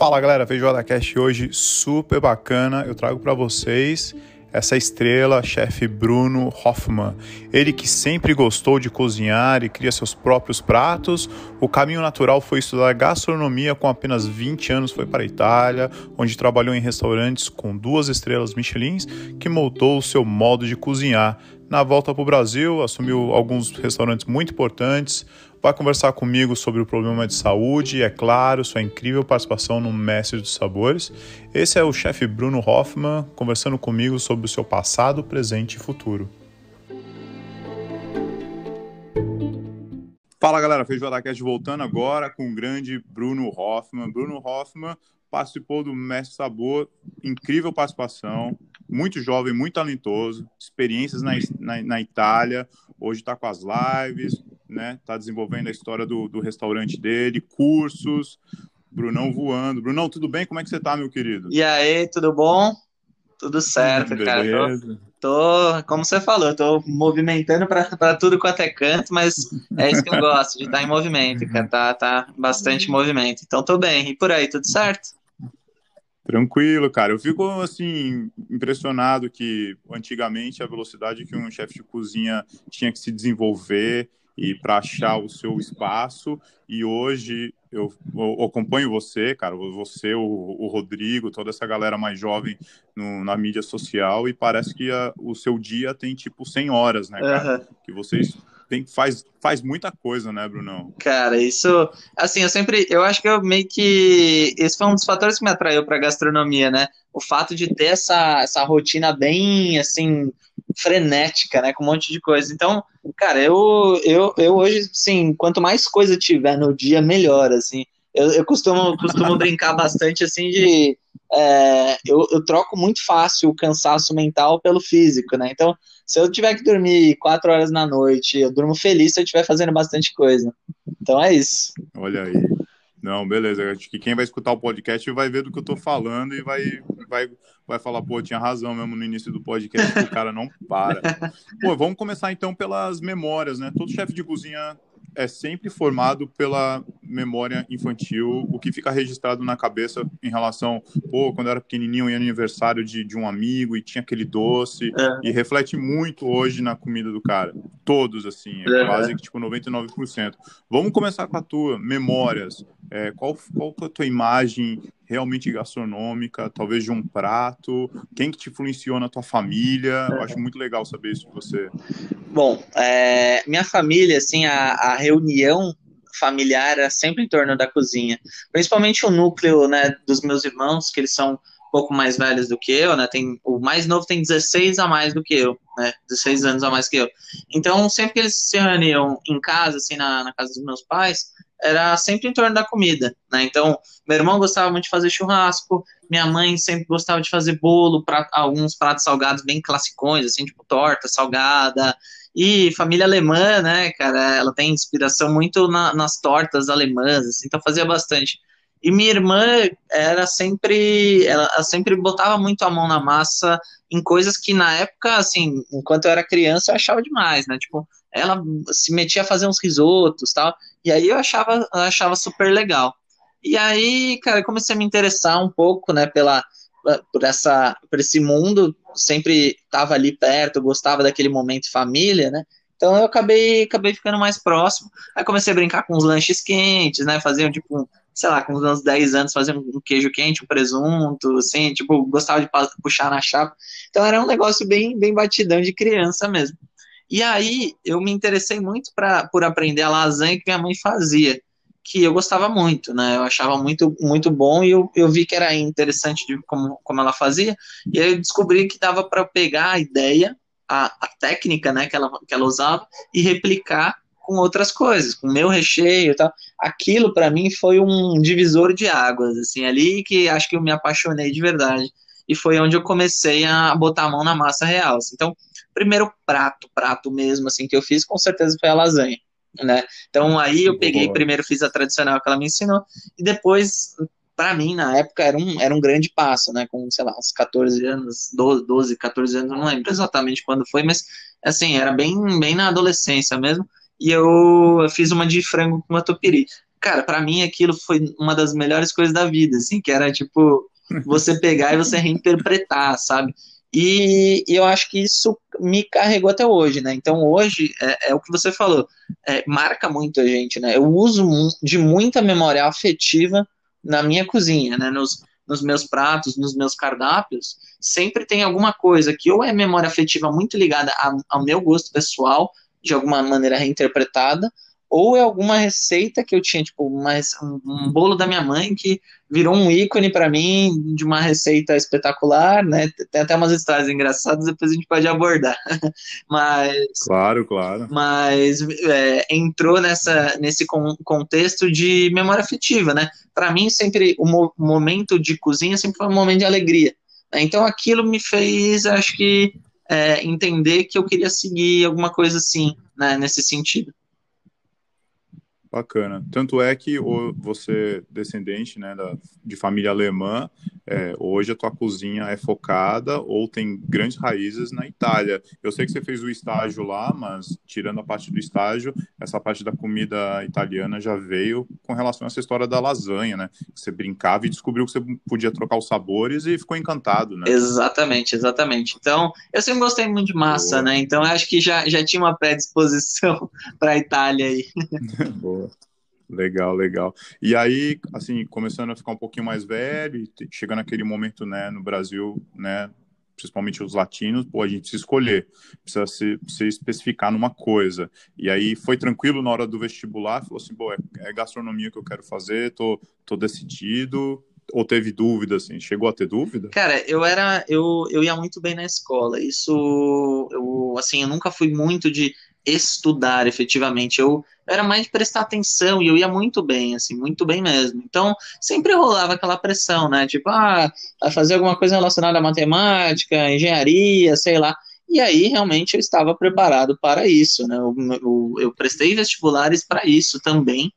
Fala galera, Feijoada Cast hoje super bacana. Eu trago para vocês essa estrela, chefe Bruno Hoffman. Ele que sempre gostou de cozinhar e cria seus próprios pratos. O caminho natural foi estudar gastronomia com apenas 20 anos, foi para a Itália, onde trabalhou em restaurantes com duas estrelas Michelin, que moldou o seu modo de cozinhar. Na volta para o Brasil, assumiu alguns restaurantes muito importantes, vai conversar comigo sobre o problema de saúde e, é claro, sua incrível participação no Mestre dos Sabores. Esse é o chefe Bruno Hoffman conversando comigo sobre o seu passado, presente e futuro. Fala galera, Feijoada Cast voltando agora com o grande Bruno Hoffman. Bruno Hoffman participou do Mestre Sabor, incrível participação, muito jovem, muito talentoso, experiências na, na, na Itália, hoje está com as lives, né? Está desenvolvendo a história do, do restaurante dele, cursos. Brunão voando. Brunão, tudo bem? Como é que você tá, meu querido? E aí, tudo bom? Tudo certo, cara. Tô, tô, como você falou, tô movimentando para tudo quanto é canto, mas é isso que eu gosto, de estar em movimento, cara. Tá, tá bastante movimento. Então tô bem. E por aí, tudo certo? Tranquilo, cara. Eu fico assim impressionado que antigamente a velocidade que um chefe de cozinha tinha que se desenvolver e para achar o seu espaço. E hoje eu, eu, acompanho você, cara, você, o, o Rodrigo, toda essa galera mais jovem no, na mídia social e parece que a, o seu dia tem tipo 100 horas, né, cara? Uhum. Que vocês tem, faz, faz muita coisa, né, Brunão? Cara, isso, assim, eu sempre, eu acho que eu meio que, esse foi um dos fatores que me atraiu para gastronomia, né, o fato de ter essa, essa rotina bem, assim, frenética, né, com um monte de coisa. Então, cara, eu, eu, eu hoje, sim, quanto mais coisa tiver no dia, melhor, assim. Eu, eu costumo, costumo brincar bastante, assim, de é, eu, eu, troco muito fácil o cansaço mental pelo físico, né? Então, se eu tiver que dormir quatro horas na noite, eu durmo feliz se eu estiver fazendo bastante coisa. Então é isso. Olha aí. Não, beleza. Acho que quem vai escutar o podcast vai ver do que eu tô falando e vai, vai, vai falar, pô, tinha razão mesmo no início do podcast, que o cara não para. Pô, vamos começar então pelas memórias, né? Todo chefe de cozinha é sempre formado pela memória infantil, o que fica registrado na cabeça em relação, pô, quando eu era pequenininho ia aniversário de, de um amigo e tinha aquele doce, é. e reflete muito hoje na comida do cara. Todos, assim, é, é. quase que tipo 99%. Vamos começar com a tua, memórias. É, qual, qual é a tua imagem realmente gastronômica, talvez de um prato? Quem que te influenciou na tua família? Eu acho muito legal saber isso de você. Bom, é, minha família, assim, a, a reunião familiar era sempre em torno da cozinha. Principalmente o núcleo, né, dos meus irmãos, que eles são um pouco mais velhos do que eu, né? Tem, o mais novo tem 16 a mais do que eu, né? 16 anos a mais que eu. Então, sempre que eles se reuniam em casa, assim, na, na casa dos meus pais, era sempre em torno da comida, né? Então, meu irmão gostava muito de fazer churrasco, minha mãe sempre gostava de fazer bolo, pra, alguns pratos salgados bem classicões, assim, tipo torta salgada. E família alemã, né, cara, ela tem inspiração muito na, nas tortas alemãs, assim, então fazia bastante. E minha irmã era sempre, ela sempre botava muito a mão na massa em coisas que na época, assim, enquanto eu era criança, eu achava demais, né? Tipo, ela se metia a fazer uns risotos, tal. E aí eu achava, eu achava super legal. E aí, cara, eu comecei a me interessar um pouco, né, pela por essa por esse mundo, sempre estava ali perto, gostava daquele momento família, né? Então eu acabei acabei ficando mais próximo. Aí comecei a brincar com os lanches quentes, né? Fazia tipo sei lá, com uns 10 anos fazendo um queijo quente, um presunto, assim, tipo, gostava de puxar na chapa. Então era um negócio bem, bem batidão de criança mesmo. E aí eu me interessei muito pra, por aprender a lasanha que minha mãe fazia, que eu gostava muito, né? Eu achava muito, muito bom e eu, eu vi que era interessante de como, como ela fazia. E aí eu descobri que dava para pegar a ideia, a, a técnica né, que, ela, que ela usava e replicar com outras coisas, com meu recheio e tal. Aquilo para mim foi um divisor de águas, assim, ali que acho que eu me apaixonei de verdade. E foi onde eu comecei a botar a mão na massa real. Assim. Então, primeiro prato, prato mesmo, assim, que eu fiz, com certeza foi a lasanha. Né? Então aí eu peguei, Boa. primeiro fiz a tradicional que ela me ensinou, e depois, para mim, na época, era um, era um grande passo, né? Com, sei lá, uns 14 anos, 12, 12 14 anos, não lembro exatamente quando foi, mas assim, era bem, bem na adolescência mesmo e eu fiz uma de frango com catupiry. cara, para mim aquilo foi uma das melhores coisas da vida, assim, que era tipo você pegar e você reinterpretar, sabe? E, eu acho que isso me carregou até hoje, né? Então hoje é, é o que você falou, é, marca muito a gente, né? Eu uso de muita memória afetiva na minha cozinha, né? Nos, nos meus pratos, nos meus cardápios, sempre tem alguma coisa que ou é memória afetiva muito ligada a, ao meu gosto pessoal, de alguma maneira reinterpretada, ou é alguma receita que eu tinha, tipo, um, um bolo da minha mãe que virou um ícone para mim de uma receita espetacular, né? Tem até umas histórias engraçadas, depois a gente pode abordar. mas. Claro, claro. Mas é, entrou nessa, nesse contexto de memória afetiva, né? Para mim, sempre o mo momento de cozinha sempre foi um momento de alegria. Né? Então aquilo me fez, acho que, é, entender que eu queria seguir alguma coisa assim, né, nesse sentido. Bacana. Tanto é que você, descendente né, da, de família alemã, é, hoje a tua cozinha é focada ou tem grandes raízes na Itália. Eu sei que você fez o estágio lá, mas tirando a parte do estágio, essa parte da comida italiana já veio com relação a essa história da lasanha, né? Você brincava e descobriu que você podia trocar os sabores e ficou encantado, né? Exatamente, exatamente. Então, eu sempre gostei muito de massa, Boa. né? Então, acho que já, já tinha uma predisposição para a Itália aí. Boa. Legal, legal. E aí, assim, começando a ficar um pouquinho mais velho, chegando naquele momento, né, no Brasil, né, principalmente os latinos, pô, a gente se escolher, precisa se, se especificar numa coisa. E aí foi tranquilo na hora do vestibular, falou assim, pô, é, é gastronomia que eu quero fazer, tô, tô decidido, ou teve dúvida, assim? Chegou a ter dúvida? Cara, eu era, eu, eu ia muito bem na escola. Isso, eu, assim, eu nunca fui muito de estudar efetivamente. Eu era mais de prestar atenção e eu ia muito bem, assim, muito bem mesmo. Então, sempre rolava aquela pressão, né? Tipo, ah, fazer alguma coisa relacionada à matemática, engenharia, sei lá. E aí, realmente, eu estava preparado para isso, né? Eu, eu, eu prestei vestibulares para isso também,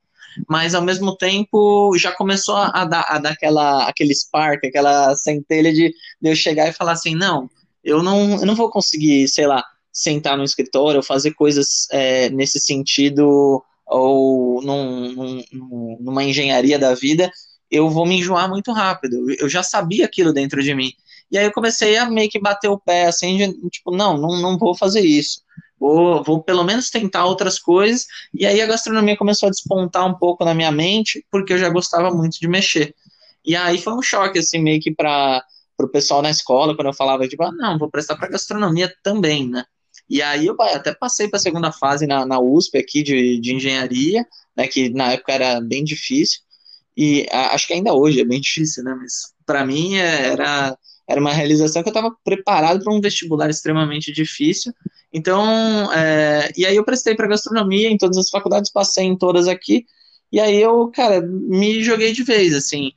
mas ao mesmo tempo já começou a dar, a dar aquela, aquele spark, aquela centelha de, de eu chegar e falar assim: não, eu não, eu não vou conseguir, sei lá, sentar no escritório ou fazer coisas é, nesse sentido ou num, num, numa engenharia da vida, eu vou me enjoar muito rápido. Eu já sabia aquilo dentro de mim. E aí eu comecei a meio que bater o pé, assim, de, tipo, não, não, não vou fazer isso. Vou, vou pelo menos tentar outras coisas. E aí a gastronomia começou a despontar um pouco na minha mente, porque eu já gostava muito de mexer. E aí foi um choque, assim, meio que para o pessoal na escola, quando eu falava, tipo, ah, não, vou prestar para gastronomia também, né? E aí eu até passei para a segunda fase na, na USP aqui de, de engenharia, né, que na época era bem difícil, e a, acho que ainda hoje é bem difícil, né, mas para mim é, era, era uma realização que eu estava preparado para um vestibular extremamente difícil, então, é, e aí eu prestei para gastronomia em todas as faculdades, passei em todas aqui, e aí eu, cara, me joguei de vez, assim,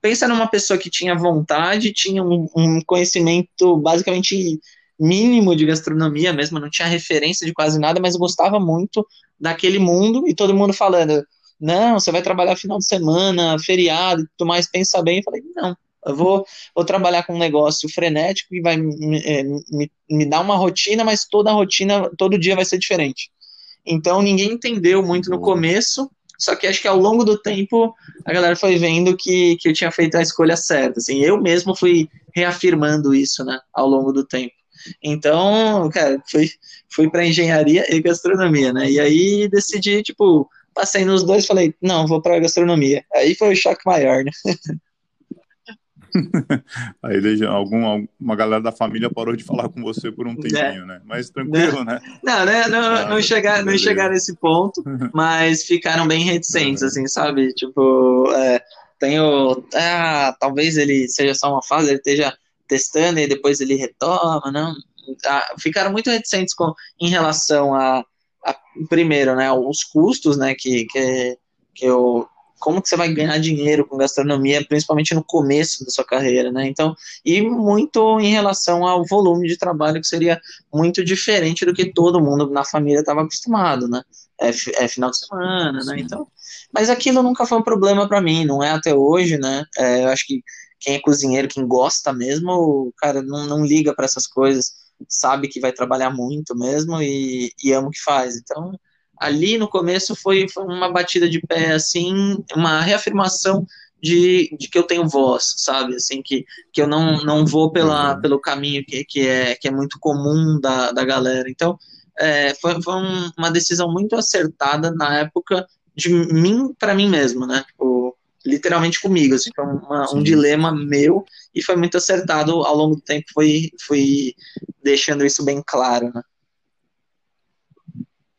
pensa numa pessoa que tinha vontade, tinha um, um conhecimento basicamente mínimo de gastronomia mesmo, não tinha referência de quase nada, mas eu gostava muito daquele mundo e todo mundo falando: não, você vai trabalhar final de semana, feriado e tudo mais, pensa bem. Eu falei: não, eu vou, vou trabalhar com um negócio frenético que vai me, é, me, me dar uma rotina, mas toda a rotina, todo dia vai ser diferente. Então ninguém entendeu muito no começo, só que acho que ao longo do tempo a galera foi vendo que, que eu tinha feito a escolha certa. Assim, eu mesmo fui reafirmando isso né, ao longo do tempo. Então, cara, fui, fui para engenharia e gastronomia, né? E aí decidi, tipo, passei nos dois falei, não, vou para gastronomia. Aí foi o choque maior, né? Aí algum, uma galera da família parou de falar com você por um tempinho, é. né? Mas tranquilo, não, né? Não, né? Não, ah, não, chegar, não chegar nesse ponto, mas ficaram bem reticentes, assim, sabe? Tipo, é, tenho. Ah, talvez ele seja só uma fase, ele esteja testando e depois ele retoma, não. Ah, ficaram muito reticentes com, em relação a, a, primeiro, né, os custos, né, que, que, que eu, como que você vai ganhar dinheiro com gastronomia, principalmente no começo da sua carreira, né? Então, e muito em relação ao volume de trabalho que seria muito diferente do que todo mundo na família estava acostumado, né? É, é, final de semana, né? Então, mas aquilo nunca foi um problema para mim, não é até hoje, né? É, eu acho que quem é cozinheiro, quem gosta mesmo, cara, não, não liga para essas coisas, sabe que vai trabalhar muito mesmo e, e ama o que faz. Então, ali no começo foi, foi uma batida de pé, assim, uma reafirmação de, de que eu tenho voz, sabe? Assim, que, que eu não, não vou pela, uhum. pelo caminho que, que, é, que é muito comum da, da galera. Então, é, foi, foi um, uma decisão muito acertada na época de mim para mim mesmo, né? Tipo, literalmente comigo, assim, foi uma, um dilema meu e foi muito acertado ao longo do tempo, foi, foi deixando isso bem claro, né?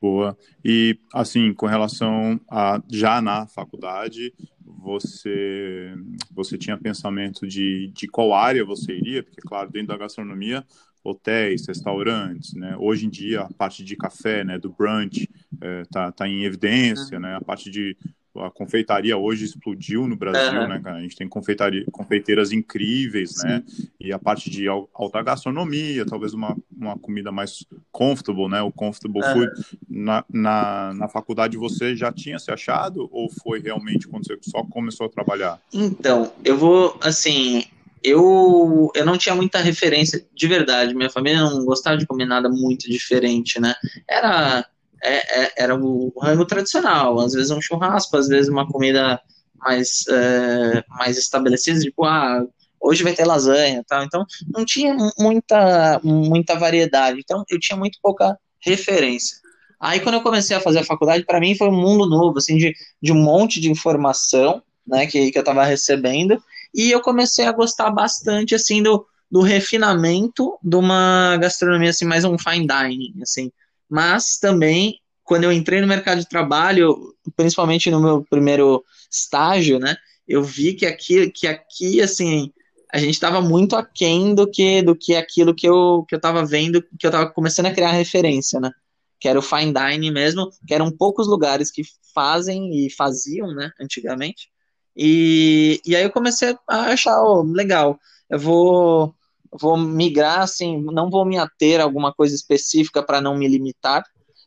Boa. E, assim, com relação a já na faculdade, você você tinha pensamento de, de qual área você iria? Porque, claro, dentro da gastronomia, hotéis, restaurantes, né? Hoje em dia, a parte de café, né, do brunch, é, tá, tá em evidência, né? A parte de a confeitaria hoje explodiu no Brasil, uhum. né, cara? A gente tem confeitaria, confeiteiras incríveis, né? Sim. né? E a parte de alta gastronomia, talvez uma, uma comida mais comfortable, né? O comfortable uhum. food. Na, na, na faculdade você já tinha se achado ou foi realmente quando você só começou a trabalhar? Então, eu vou, assim, eu, eu não tinha muita referência de verdade. Minha família não gostava de comer nada muito diferente, né? Era é, é, era o rango tradicional, às vezes um churrasco, às vezes uma comida mais, é, mais estabelecida, tipo, ah, hoje vai ter lasanha tal. Então, não tinha muita, muita variedade. Então, eu tinha muito pouca referência. Aí, quando eu comecei a fazer a faculdade, para mim foi um mundo novo, assim, de, de um monte de informação, né, que, que eu estava recebendo, e eu comecei a gostar bastante, assim, do, do refinamento de uma gastronomia, assim, mais um fine dining, assim, mas também quando eu entrei no mercado de trabalho, principalmente no meu primeiro estágio, né, eu vi que aqui, que aqui assim, a gente estava muito aquém do que do que aquilo que eu que eu estava vendo, que eu estava começando a criar referência, né? Que era o fine dining mesmo, que eram poucos lugares que fazem e faziam, né, antigamente. E, e aí eu comecei a achar, oh, legal, eu vou vou migrar, assim, não vou me ater a alguma coisa específica para não me limitar,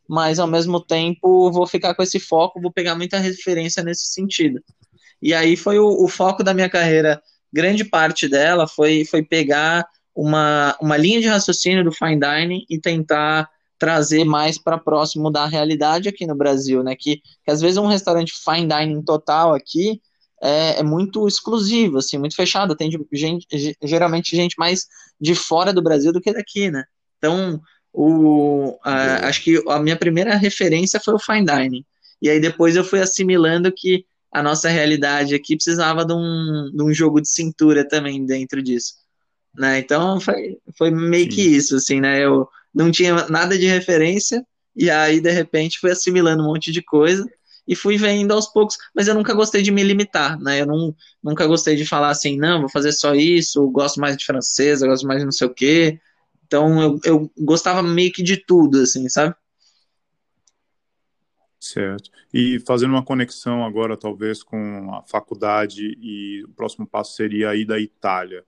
mas ao mesmo tempo vou ficar com esse foco, vou pegar muita referência nesse sentido. E aí foi o, o foco da minha carreira, grande parte dela foi, foi pegar uma, uma linha de raciocínio do fine dining e tentar trazer mais para próximo da realidade aqui no Brasil, né? Que, que às vezes um restaurante fine dining total aqui é, é, muito exclusivo, assim, muito fechado. Tem gente, geralmente gente mais de fora do Brasil do que daqui, né? Então, o, a, acho que a minha primeira referência foi o fine dining. E aí depois eu fui assimilando que a nossa realidade aqui precisava de um, de um jogo de cintura também dentro disso. Né? Então foi, foi meio Sim. que isso, assim, né? Eu não tinha nada de referência, e aí de repente fui assimilando um monte de coisa e fui vendo aos poucos, mas eu nunca gostei de me limitar, né? Eu não, nunca gostei de falar assim, não, vou fazer só isso, gosto mais de francês, gosto mais de não sei o quê. Então eu, eu gostava meio que de tudo, assim, sabe? Certo. E fazendo uma conexão agora, talvez, com a faculdade e o próximo passo seria aí da Itália.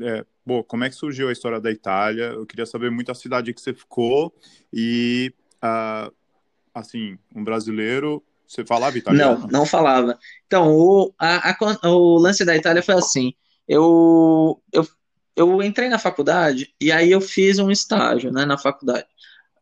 É, bom, como é que surgiu a história da Itália? Eu queria saber muito a cidade que você ficou e, uh, assim, um brasileiro você falava italiano? Não, não falava. Então, o, a, a, o lance da Itália foi assim. Eu, eu, eu entrei na faculdade e aí eu fiz um estágio né, na faculdade.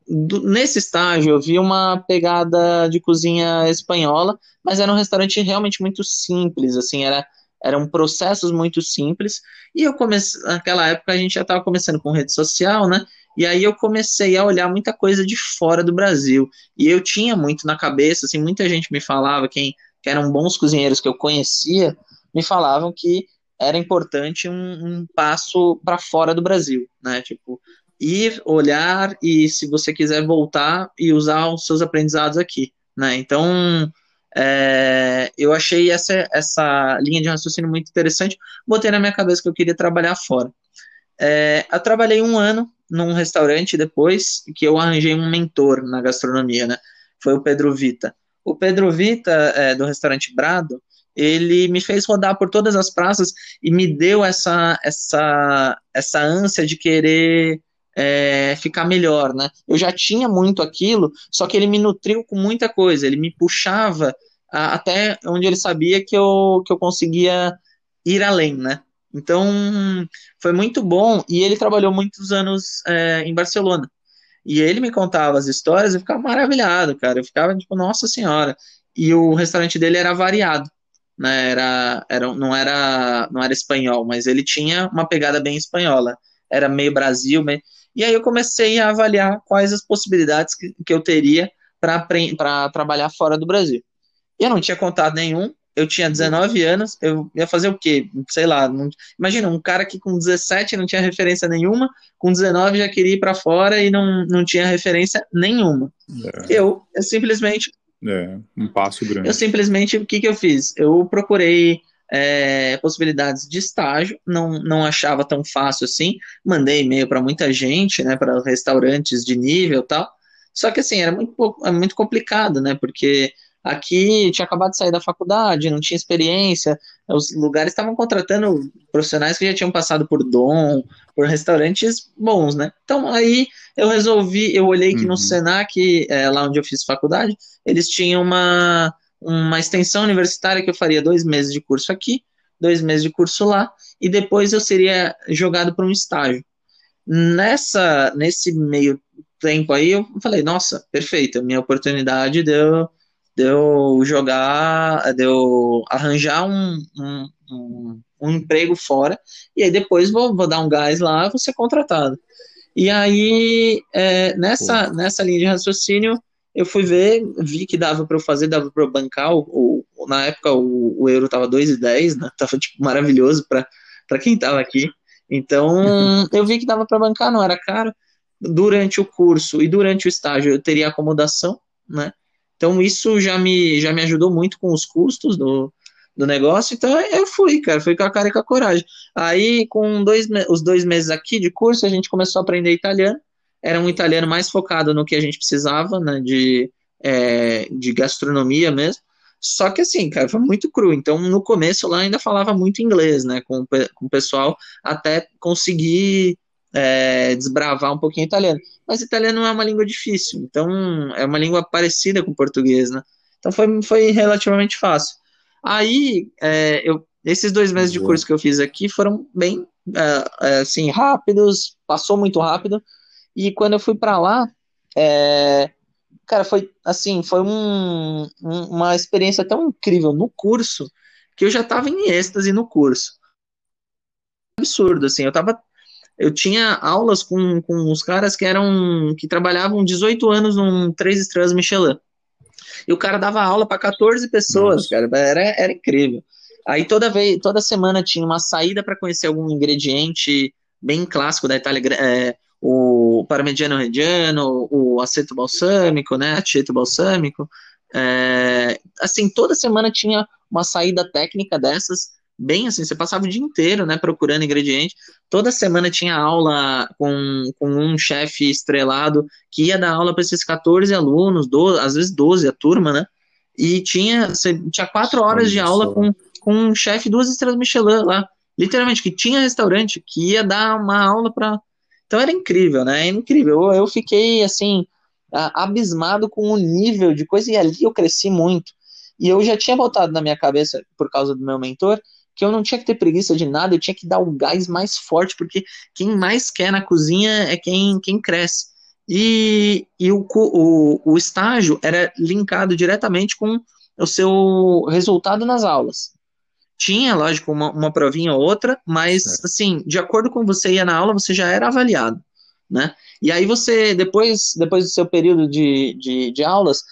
Do, nesse estágio eu vi uma pegada de cozinha espanhola, mas era um restaurante realmente muito simples, assim, era, eram processos muito simples. E eu comecei, naquela época a gente já estava começando com rede social, né? E aí eu comecei a olhar muita coisa de fora do Brasil. E eu tinha muito na cabeça, assim, muita gente me falava, quem que eram bons cozinheiros que eu conhecia, me falavam que era importante um, um passo para fora do Brasil, né? Tipo, ir, olhar e se você quiser voltar e usar os seus aprendizados aqui, né? Então, é, eu achei essa, essa linha de raciocínio muito interessante, botei na minha cabeça que eu queria trabalhar fora. É, eu trabalhei um ano num restaurante depois que eu arranjei um mentor na gastronomia, né? Foi o Pedro Vita. O Pedro Vita, é, do restaurante Brado, ele me fez rodar por todas as praças e me deu essa, essa, essa ânsia de querer é, ficar melhor, né? Eu já tinha muito aquilo, só que ele me nutriu com muita coisa, ele me puxava a, até onde ele sabia que eu, que eu conseguia ir além, né? Então, foi muito bom. E ele trabalhou muitos anos é, em Barcelona. E ele me contava as histórias eu ficava maravilhado, cara. Eu ficava tipo, nossa senhora. E o restaurante dele era variado, né? Era, era, não, era, não era espanhol, mas ele tinha uma pegada bem espanhola. Era meio Brasil, meio... E aí eu comecei a avaliar quais as possibilidades que, que eu teria para trabalhar fora do Brasil. E eu não tinha contato nenhum, eu tinha 19 anos, eu ia fazer o quê? Sei lá, não... imagina, um cara que com 17 não tinha referência nenhuma, com 19 já queria ir para fora e não, não tinha referência nenhuma. É. Eu, eu simplesmente... É, um passo grande. Eu simplesmente, o que que eu fiz? Eu procurei é, possibilidades de estágio, não, não achava tão fácil assim, mandei e-mail para muita gente, né, para restaurantes de nível tal, só que assim, era muito, muito complicado, né, porque Aqui tinha acabado de sair da faculdade, não tinha experiência, os lugares estavam contratando profissionais que já tinham passado por Dom, por restaurantes bons, né? Então aí eu resolvi, eu olhei que uhum. no Senac, é, lá onde eu fiz faculdade, eles tinham uma, uma extensão universitária que eu faria dois meses de curso aqui, dois meses de curso lá, e depois eu seria jogado para um estágio. Nessa, nesse meio tempo aí, eu falei, nossa, perfeito, minha oportunidade deu de eu jogar, de eu arranjar um, um, um, um emprego fora, e aí depois vou, vou dar um gás lá, vou ser contratado. E aí, é, nessa, nessa linha de raciocínio, eu fui ver, vi que dava para eu fazer, dava para eu bancar, o, o, na época o, o euro tava 2,10, né, tava tipo, maravilhoso para quem tava aqui, então eu vi que dava para bancar, não era caro, durante o curso e durante o estágio eu teria acomodação, né, então isso já me, já me ajudou muito com os custos do, do negócio. Então eu fui, cara, fui com a cara e com a coragem. Aí, com dois, os dois meses aqui de curso, a gente começou a aprender italiano. Era um italiano mais focado no que a gente precisava, né, de, é, de gastronomia mesmo. Só que assim, cara, foi muito cru. Então, no começo lá ainda falava muito inglês, né, com, com o pessoal, até conseguir é, desbravar um pouquinho italiano. Mas italiano não é uma língua difícil, então é uma língua parecida com o português, né? Então foi, foi relativamente fácil. Aí, é, eu, esses dois meses de curso que eu fiz aqui foram bem, é, é assim, rápidos, passou muito rápido. E quando eu fui para lá, é, cara, foi assim, foi um, um, uma experiência tão incrível no curso que eu já estava em êxtase no curso. Absurdo, assim, eu estava eu tinha aulas com, com os caras que eram que trabalhavam 18 anos num três estrelas Michelin. E o cara dava aula para 14 pessoas, Nossa. cara, era, era incrível. Aí toda vez, toda semana tinha uma saída para conhecer algum ingrediente bem clássico da Itália, é, o parmigiano reggiano, o aceto balsâmico, né, aceto balsâmico. É, assim, toda semana tinha uma saída técnica dessas bem assim, você passava o dia inteiro, né, procurando ingrediente. Toda semana tinha aula com, com um chefe estrelado que ia dar aula para esses 14 alunos, 12, às vezes 12 a turma, né? E tinha, você, tinha quatro horas de aula com, com um chefe duas estrelas Michelin lá, literalmente, que tinha restaurante, que ia dar uma aula para. Então era incrível, né? É incrível. Eu, eu fiquei assim, abismado com o nível de coisa, e ali eu cresci muito. E eu já tinha botado na minha cabeça, por causa do meu mentor, que eu não tinha que ter preguiça de nada, eu tinha que dar o gás mais forte, porque quem mais quer na cozinha é quem, quem cresce. E, e o, o, o estágio era linkado diretamente com o seu resultado nas aulas. Tinha, lógico, uma, uma provinha ou outra, mas, é. assim, de acordo com você ia na aula, você já era avaliado, né? E aí você, depois, depois do seu período de, de, de aulas,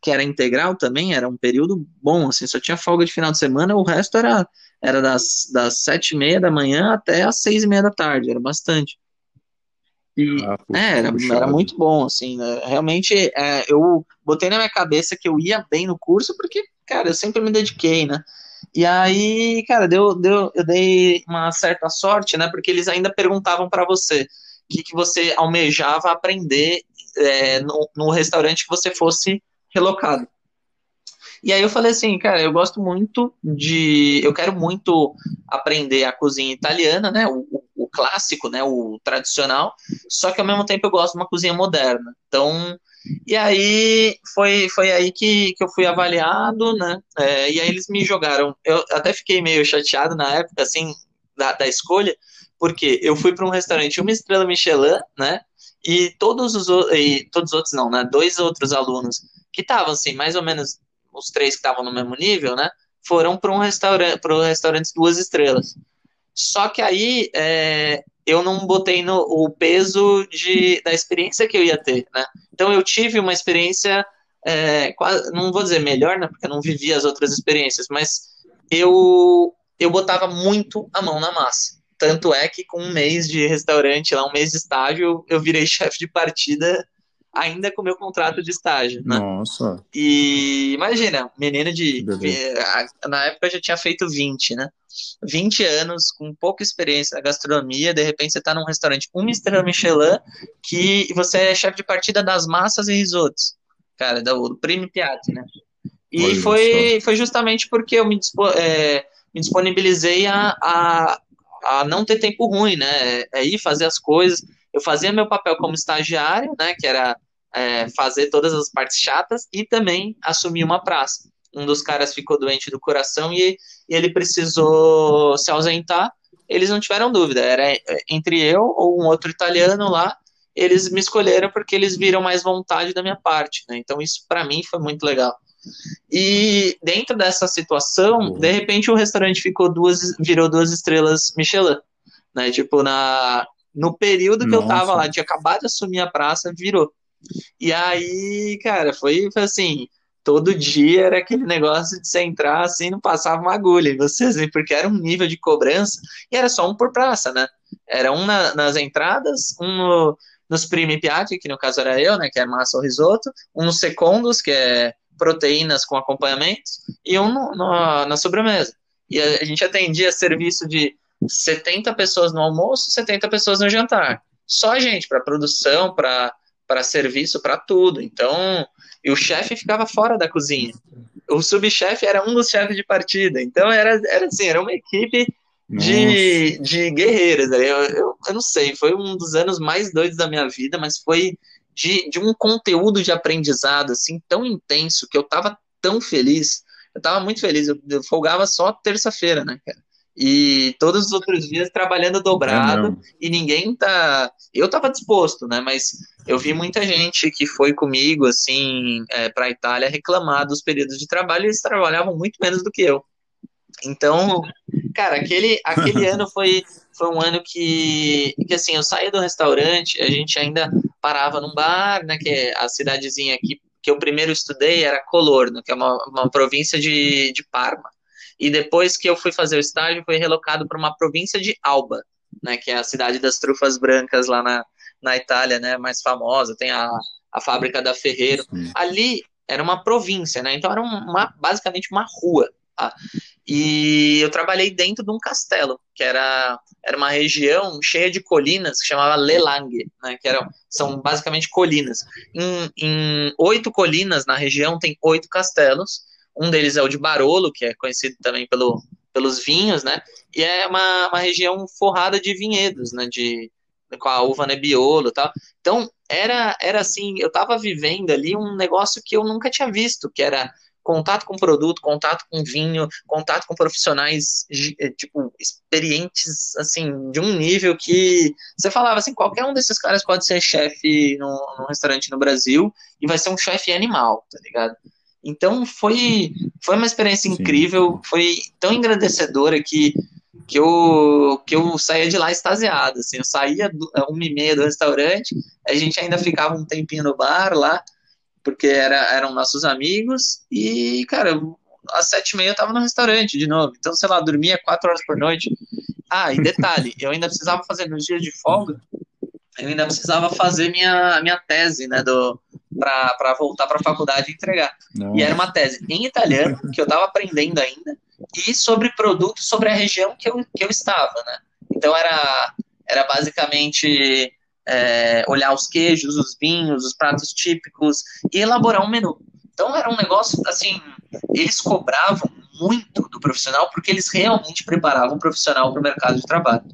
que era integral também, era um período bom, assim, só tinha folga de final de semana, o resto era era das, das sete e meia da manhã até as seis e meia da tarde, era bastante. E, ah, é, era, era, muito bom, assim, né? realmente é, eu botei na minha cabeça que eu ia bem no curso, porque, cara, eu sempre me dediquei, né? E aí, cara, deu, deu, eu dei uma certa sorte, né? Porque eles ainda perguntavam para você o que, que você almejava aprender é, no, no restaurante que você fosse relocado. E aí eu falei assim, cara, eu gosto muito de. Eu quero muito aprender a cozinha italiana, né? O, o, clássico, né? O tradicional. Só que ao mesmo tempo eu gosto de uma cozinha moderna. Então. E aí foi, foi aí que, que eu fui avaliado, né? É, e aí eles me jogaram. Eu até fiquei meio chateado na época, assim, da, da escolha, porque eu fui para um restaurante uma estrela Michelin, né? E todos os, e todos os outros não, né? Dois outros alunos que estavam assim, mais ou menos os três que estavam no mesmo nível, né? Foram para um restaurante, para o restaurante duas estrelas. Só que aí é, eu não botei no, o peso de, da experiência que eu ia ter, né? Então eu tive uma experiência, é, quase, não vou dizer melhor, né? Porque eu não vivi as outras experiências, mas eu eu botava muito a mão na massa. Tanto é que com um mês de restaurante, lá um mês de estágio, eu virei chefe de partida ainda com meu contrato de estágio, né? Nossa. E imagina, menino de. Na época eu já tinha feito 20, né? 20 anos, com pouca experiência na gastronomia, de repente você está num restaurante uma estrela Michelin, que você é chefe de partida das massas e risotos. Cara, do Prime Piatti, né? E foi, foi justamente porque eu me, dispo, é, me disponibilizei a, a, a não ter tempo ruim, né? É ir fazer as coisas eu fazia meu papel como estagiário, né, que era é, fazer todas as partes chatas, e também assumir uma praça. Um dos caras ficou doente do coração e, e ele precisou se ausentar. Eles não tiveram dúvida, era é, entre eu ou um outro italiano lá. Eles me escolheram porque eles viram mais vontade da minha parte. Né? Então, isso para mim foi muito legal. E dentro dessa situação, uhum. de repente o restaurante ficou duas, virou duas estrelas Michelin, né? Tipo na no período que Nossa. eu tava lá, tinha acabado de assumir a praça, virou. E aí, cara, foi, foi assim, todo dia era aquele negócio de você entrar assim, não passava uma agulha em você, assim, porque era um nível de cobrança, e era só um por praça, né? Era um na, nas entradas, um no, nos primi piatti, que no caso era eu, né, que é massa ou risoto, um nos secondos, que é proteínas com acompanhamentos, e um no, no, na sobremesa. E a, a gente atendia serviço de 70 pessoas no almoço, 70 pessoas no jantar. Só gente, para produção, para serviço, para tudo. Então, e o chefe ficava fora da cozinha. O subchefe era um dos chefes de partida. Então, era, era assim, era uma equipe de, de guerreiros. Eu, eu, eu, não sei, foi um dos anos mais doidos da minha vida, mas foi de, de um conteúdo de aprendizado assim tão intenso que eu tava tão feliz. Eu tava muito feliz, eu, eu folgava só terça-feira, né, cara? E todos os outros dias trabalhando dobrado e ninguém tá. Eu tava disposto, né? Mas eu vi muita gente que foi comigo, assim, é, pra Itália reclamar dos períodos de trabalho e eles trabalhavam muito menos do que eu. Então, cara, aquele, aquele ano foi, foi um ano que, que, assim, eu saí do restaurante, a gente ainda parava num bar, né? Que é a cidadezinha aqui que eu primeiro estudei era Colorno, que é uma, uma província de, de Parma. E depois que eu fui fazer o estágio, fui relocado para uma província de Alba, né, que é a cidade das trufas brancas lá na, na Itália, né, mais famosa, tem a, a fábrica da Ferreiro. Ali era uma província, né, então era uma, basicamente uma rua. Tá? E eu trabalhei dentro de um castelo, que era, era uma região cheia de colinas, que chamava Lelangue, né, que eram, são basicamente colinas. Em, em oito colinas na região tem oito castelos, um deles é o de Barolo, que é conhecido também pelo, pelos vinhos, né? E é uma, uma região forrada de vinhedos, né? De, com a uva Nebbiolo e tal. Então, era, era assim, eu estava vivendo ali um negócio que eu nunca tinha visto, que era contato com produto, contato com vinho, contato com profissionais eh, tipo experientes assim de um nível que você falava assim qualquer um desses caras pode ser chefe num restaurante no Brasil e vai ser um chefe animal, tá ligado? Então foi, foi uma experiência incrível, foi tão engrandecedora que, que, eu, que eu saía de lá extasiado. Assim, eu saía do, uma e meia do restaurante, a gente ainda ficava um tempinho no bar lá, porque era, eram nossos amigos, e, cara, às sete e meia eu tava no restaurante de novo. Então, sei lá, dormia quatro horas por noite. Ah, e detalhe, eu ainda precisava fazer nos dias de folga, eu ainda precisava fazer minha, minha tese, né, do, para voltar para a faculdade e entregar. E era uma tese em italiano, que eu estava aprendendo ainda, e sobre produtos, sobre a região que eu, que eu estava, né? Então era, era basicamente é, olhar os queijos, os vinhos, os pratos típicos e elaborar um menu. Então era um negócio, assim, eles cobravam muito do profissional porque eles realmente preparavam o profissional para o mercado de trabalho.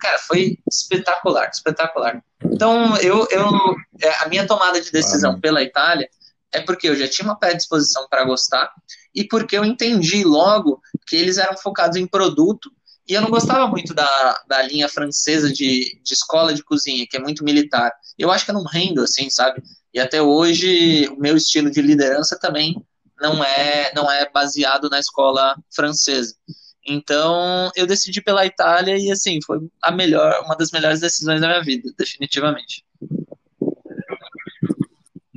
Cara, foi espetacular, espetacular. Então, eu, eu, é, a minha tomada de decisão pela Itália é porque eu já tinha uma predisposição para gostar e porque eu entendi logo que eles eram focados em produto E eu não gostava muito da, da linha francesa de, de escola de cozinha, que é muito militar. Eu acho que eu não rendo assim, sabe? E até hoje, o meu estilo de liderança também não é, não é baseado na escola francesa. Então, eu decidi pela Itália e, assim, foi a melhor, uma das melhores decisões da minha vida, definitivamente.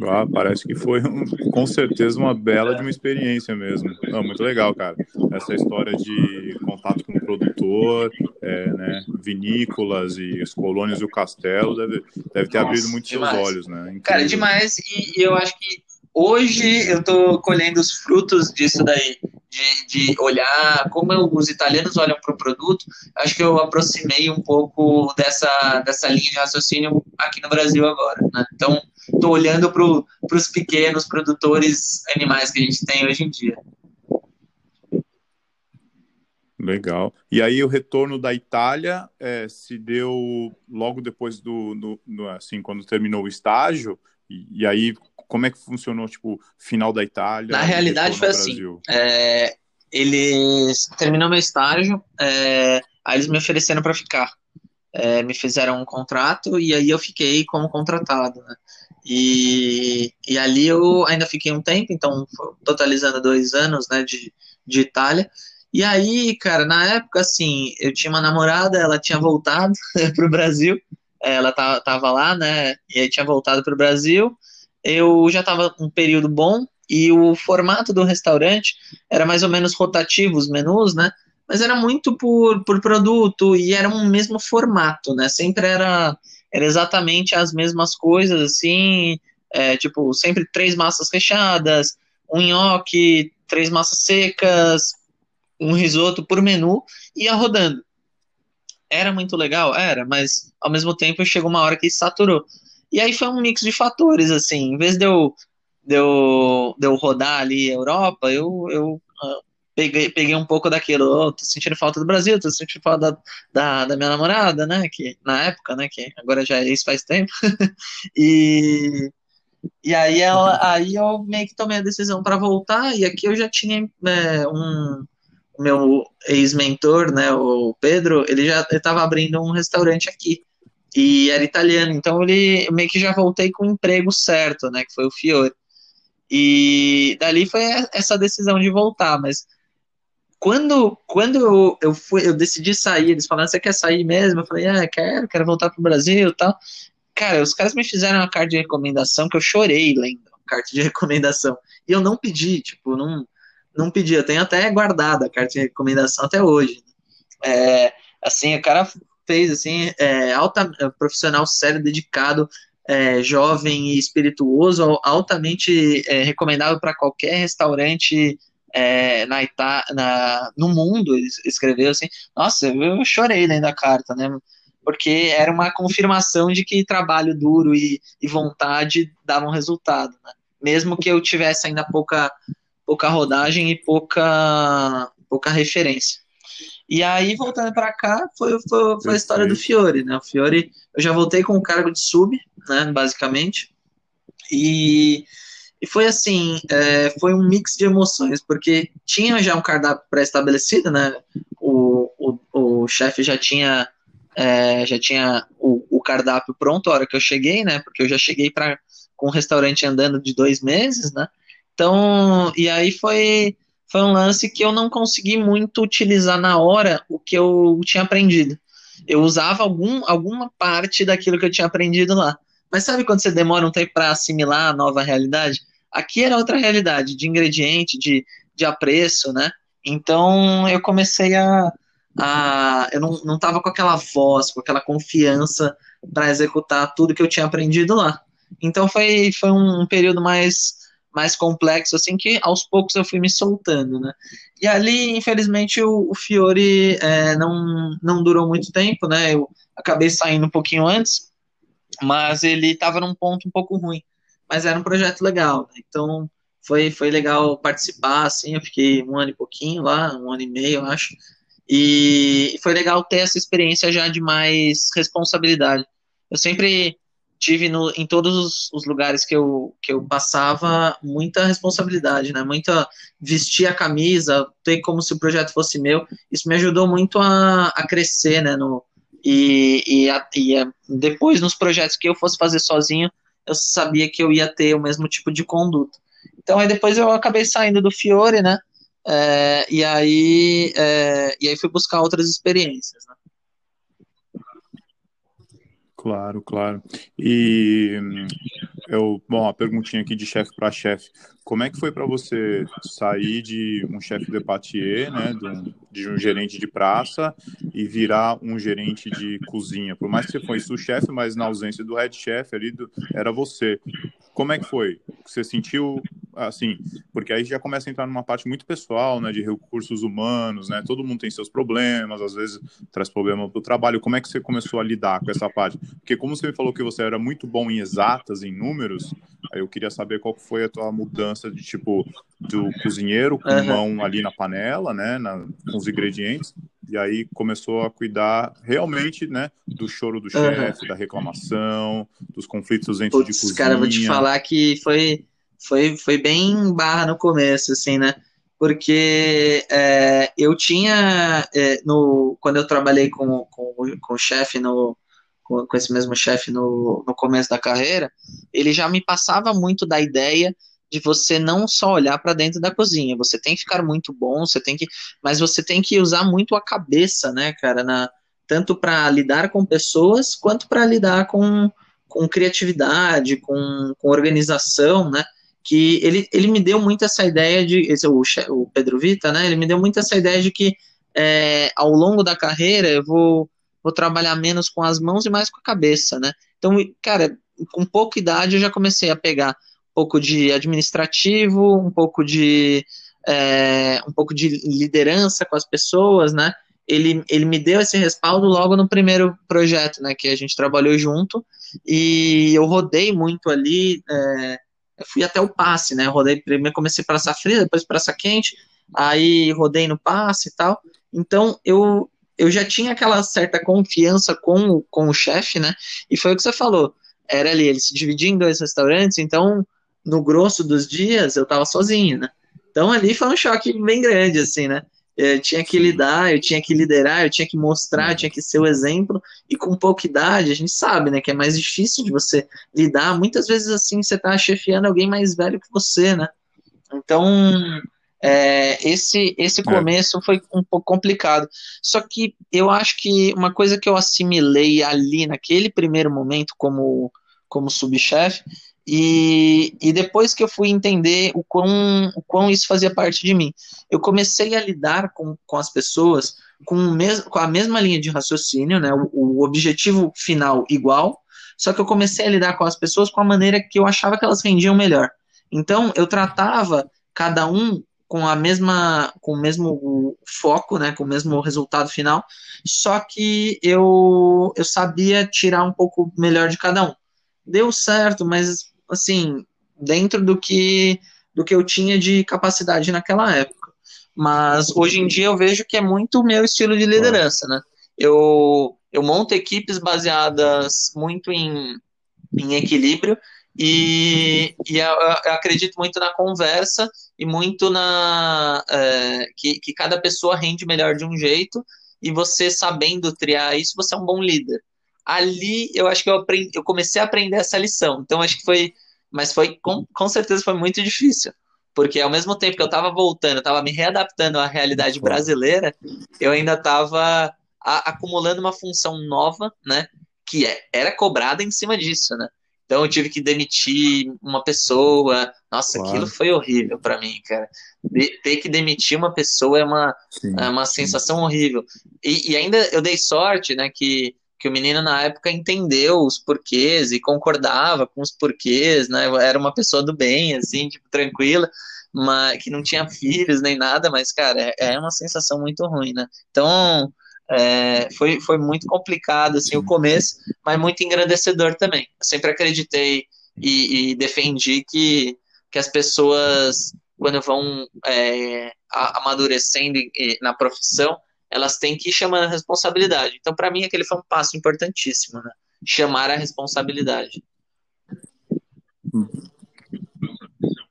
Ah, parece que foi um, com certeza uma bela de uma experiência mesmo. Não, muito legal, cara. Essa história de contato com o produtor, é, né, vinícolas e as colônias e o castelo deve, deve ter Nossa, abrido muito demais. seus olhos, né? Incrível. Cara, demais. E, e eu acho que hoje eu tô colhendo os frutos disso daí. De, de, olhar como os italianos olham para o produto, acho que eu aproximei um pouco dessa, dessa linha de raciocínio aqui no Brasil agora. Né? Então, estou olhando para os pequenos produtores animais que a gente tem hoje em dia. Legal. E aí o retorno da Itália é, se deu logo depois do, assim quando terminou o estágio. E, e, aí como é que funcionou tipo final da Itália? Na realidade foi assim. É, eles terminou meu estágio, é, aí eles me ofereceram para ficar. É, me fizeram um contrato e aí eu fiquei como contratado. Né? E, e ali eu ainda fiquei um tempo, então totalizando dois anos né, de, de Itália. E aí, cara, na época, assim, eu tinha uma namorada, ela tinha voltado pro Brasil, ela tava lá, né, e aí tinha voltado pro Brasil, eu já tava um período bom, e o formato do restaurante era mais ou menos rotativo, os menus, né, mas era muito por, por produto, e era um mesmo formato, né, sempre era era exatamente as mesmas coisas, assim, é, tipo, sempre três massas fechadas, um nhoque, três massas secas, um risoto por menu, ia rodando. Era muito legal? Era, mas ao mesmo tempo chegou uma hora que saturou. E aí foi um mix de fatores, assim, em vez de eu, de eu, de eu rodar ali a Europa, eu, eu peguei, peguei um pouco daquilo, oh, tô sentindo falta do Brasil, tô sentindo falta da, da, da, minha namorada, né, que na época, né, que agora já é isso faz tempo, e, e aí, ela, aí eu meio que tomei a decisão para voltar, e aqui eu já tinha é, um, meu ex-mentor, né, o Pedro, ele já estava abrindo um restaurante aqui, e era italiano, então ele meio que já voltei com o emprego certo, né, que foi o Fiore. E dali foi essa decisão de voltar, mas quando, quando eu, eu, fui, eu decidi sair, eles falaram, você quer sair mesmo? Eu falei, ah, quero, quero voltar pro Brasil e tal. Cara, os caras me fizeram uma carta de recomendação que eu chorei lendo carta de recomendação. E eu não pedi, tipo, não, não pedi. Eu tenho até guardado a carta de recomendação até hoje. É, assim, o cara fez, assim, é, alta, é, profissional sério, dedicado, é, jovem e espirituoso, altamente é, recomendável para qualquer restaurante é, na, Ita na, no mundo, ele escreveu assim, nossa, eu chorei lendo a carta, né? Porque era uma confirmação de que trabalho duro e, e vontade davam resultado, né? Mesmo que eu tivesse ainda pouca, pouca rodagem e pouca, pouca referência. E aí, voltando para cá, foi, foi, foi a história do Fiore, né? O Fiore, eu já voltei com o cargo de sub, né, basicamente, e e foi assim, é, foi um mix de emoções, porque tinha já um cardápio pré-estabelecido, né? O, o, o chefe já tinha é, já tinha o, o, cardápio pronto a hora que eu cheguei, né? Porque eu já cheguei para com o restaurante andando de dois meses, né? Então, e aí foi foi um lance que eu não consegui muito utilizar na hora o que eu tinha aprendido. Eu usava algum, alguma parte daquilo que eu tinha aprendido lá. Mas sabe quando você demora um tempo para assimilar a nova realidade? Aqui era outra realidade, de ingrediente, de, de apreço, né? Então eu comecei a. a eu não, não com aquela voz, com aquela confiança para executar tudo que eu tinha aprendido lá. Então foi, foi um período mais, mais complexo, assim, que aos poucos eu fui me soltando, né? E ali, infelizmente, o, o Fiore é, não, não durou muito tempo, né? Eu acabei saindo um pouquinho antes, mas ele estava num ponto um pouco ruim mas era um projeto legal, né? Então foi, foi legal participar, assim, eu fiquei um ano e pouquinho lá, um ano e meio, eu acho, e foi legal ter essa experiência já de mais responsabilidade. Eu sempre tive no, em todos os, os, lugares que eu, que eu passava muita responsabilidade, né? Muita vestir a camisa, ter como se o projeto fosse meu. Isso me ajudou muito a, a crescer, né? No, e, e, a, e a, depois nos projetos que eu fosse fazer sozinho, eu sabia que eu ia ter o mesmo tipo de conduta. Então aí depois eu acabei saindo do Fiore, né? É, e aí é, e aí fui buscar outras experiências. Né? Claro, claro. E eu, bom, a perguntinha aqui de chefe para chefe. Como é que foi para você sair de um chefe de patier, né, de um, de um, gerente de praça e virar um gerente de cozinha? Por mais que você fosse o chefe, mas na ausência do head chef ali do, era você. Como é que foi? Você sentiu assim, porque aí já começa a entrar numa parte muito pessoal, né, de recursos humanos, né? Todo mundo tem seus problemas, às vezes traz problema para o trabalho. Como é que você começou a lidar com essa parte? Porque como você me falou que você era muito bom em exatas, em números, aí eu queria saber qual foi a tua mudança de tipo do cozinheiro com uhum. mão ali na panela, né, na, com os ingredientes, e aí começou a cuidar realmente, né, do choro do chefe, uhum. da reclamação, dos conflitos dentro Puts, de cozinha. Cara, vou te falar que foi foi, foi bem barra no começo, assim, né? Porque é, eu tinha, é, no, quando eu trabalhei com, com, com o chefe, no, com, esse mesmo chefe no, no começo da carreira, ele já me passava muito da ideia de você não só olhar para dentro da cozinha, você tem que ficar muito bom, você tem que, mas você tem que usar muito a cabeça, né, cara, na, tanto para lidar com pessoas quanto para lidar com, com criatividade, com, com organização, né? que ele, ele me deu muito essa ideia de, esse, o, o Pedro Vita, né, ele me deu muito essa ideia de que é, ao longo da carreira eu vou, vou trabalhar menos com as mãos e mais com a cabeça, né, então, cara, com pouca idade eu já comecei a pegar um pouco de administrativo, um pouco de é, um pouco de liderança com as pessoas, né, ele, ele me deu esse respaldo logo no primeiro projeto, né, que a gente trabalhou junto, e eu rodei muito ali, é, eu fui até o passe, né? rodei primeiro, comecei praça fria, depois praça quente, aí rodei no passe e tal. Então eu eu já tinha aquela certa confiança com, com o chefe, né? E foi o que você falou. Era ali, ele se dividia em dois restaurantes, então no grosso dos dias eu tava sozinho, né? Então ali foi um choque bem grande, assim, né? eu tinha que lidar, eu tinha que liderar, eu tinha que mostrar, eu tinha que ser o exemplo, e com pouca idade, a gente sabe, né, que é mais difícil de você lidar, muitas vezes assim, você tá chefiando alguém mais velho que você, né, então, é, esse, esse é. começo é. foi um pouco complicado, só que eu acho que uma coisa que eu assimilei ali, naquele primeiro momento, como, como subchefe, e, e depois que eu fui entender o quão, o quão isso fazia parte de mim, eu comecei a lidar com, com as pessoas com, mes, com a mesma linha de raciocínio, né, o, o objetivo final igual, só que eu comecei a lidar com as pessoas com a maneira que eu achava que elas rendiam melhor. Então, eu tratava cada um com a mesma com o mesmo foco, né, com o mesmo resultado final, só que eu eu sabia tirar um pouco melhor de cada um. Deu certo, mas assim, dentro do que, do que eu tinha de capacidade naquela época. Mas hoje em dia eu vejo que é muito o meu estilo de liderança, né? Eu, eu monto equipes baseadas muito em, em equilíbrio e, e eu, eu, acredito muito na conversa e muito na é, que, que cada pessoa rende melhor de um jeito e você sabendo triar isso, você é um bom líder ali eu acho que eu aprendi, eu comecei a aprender essa lição. Então acho que foi, mas foi com, com certeza foi muito difícil, porque ao mesmo tempo que eu estava voltando, eu estava me readaptando à realidade brasileira, eu ainda estava acumulando uma função nova, né, que é, era cobrada em cima disso, né? Então eu tive que demitir uma pessoa. Nossa, claro. aquilo foi horrível para mim, cara. De, ter que demitir uma pessoa é uma, é uma sensação horrível. E, e, ainda eu dei sorte, né, que que o menino na época entendeu os porquês e concordava com os porquês, né? Era uma pessoa do bem, assim, tipo, tranquila, mas que não tinha filhos nem nada, mas, cara, é, é uma sensação muito ruim, né? Então, é, foi, foi muito complicado, assim, o começo, mas muito engrandecedor também. Eu sempre acreditei e, e defendi que, que as pessoas, quando vão é, amadurecendo na profissão, elas têm que chamar a responsabilidade. Então, para mim, aquele foi um passo importantíssimo, né? Chamar a responsabilidade.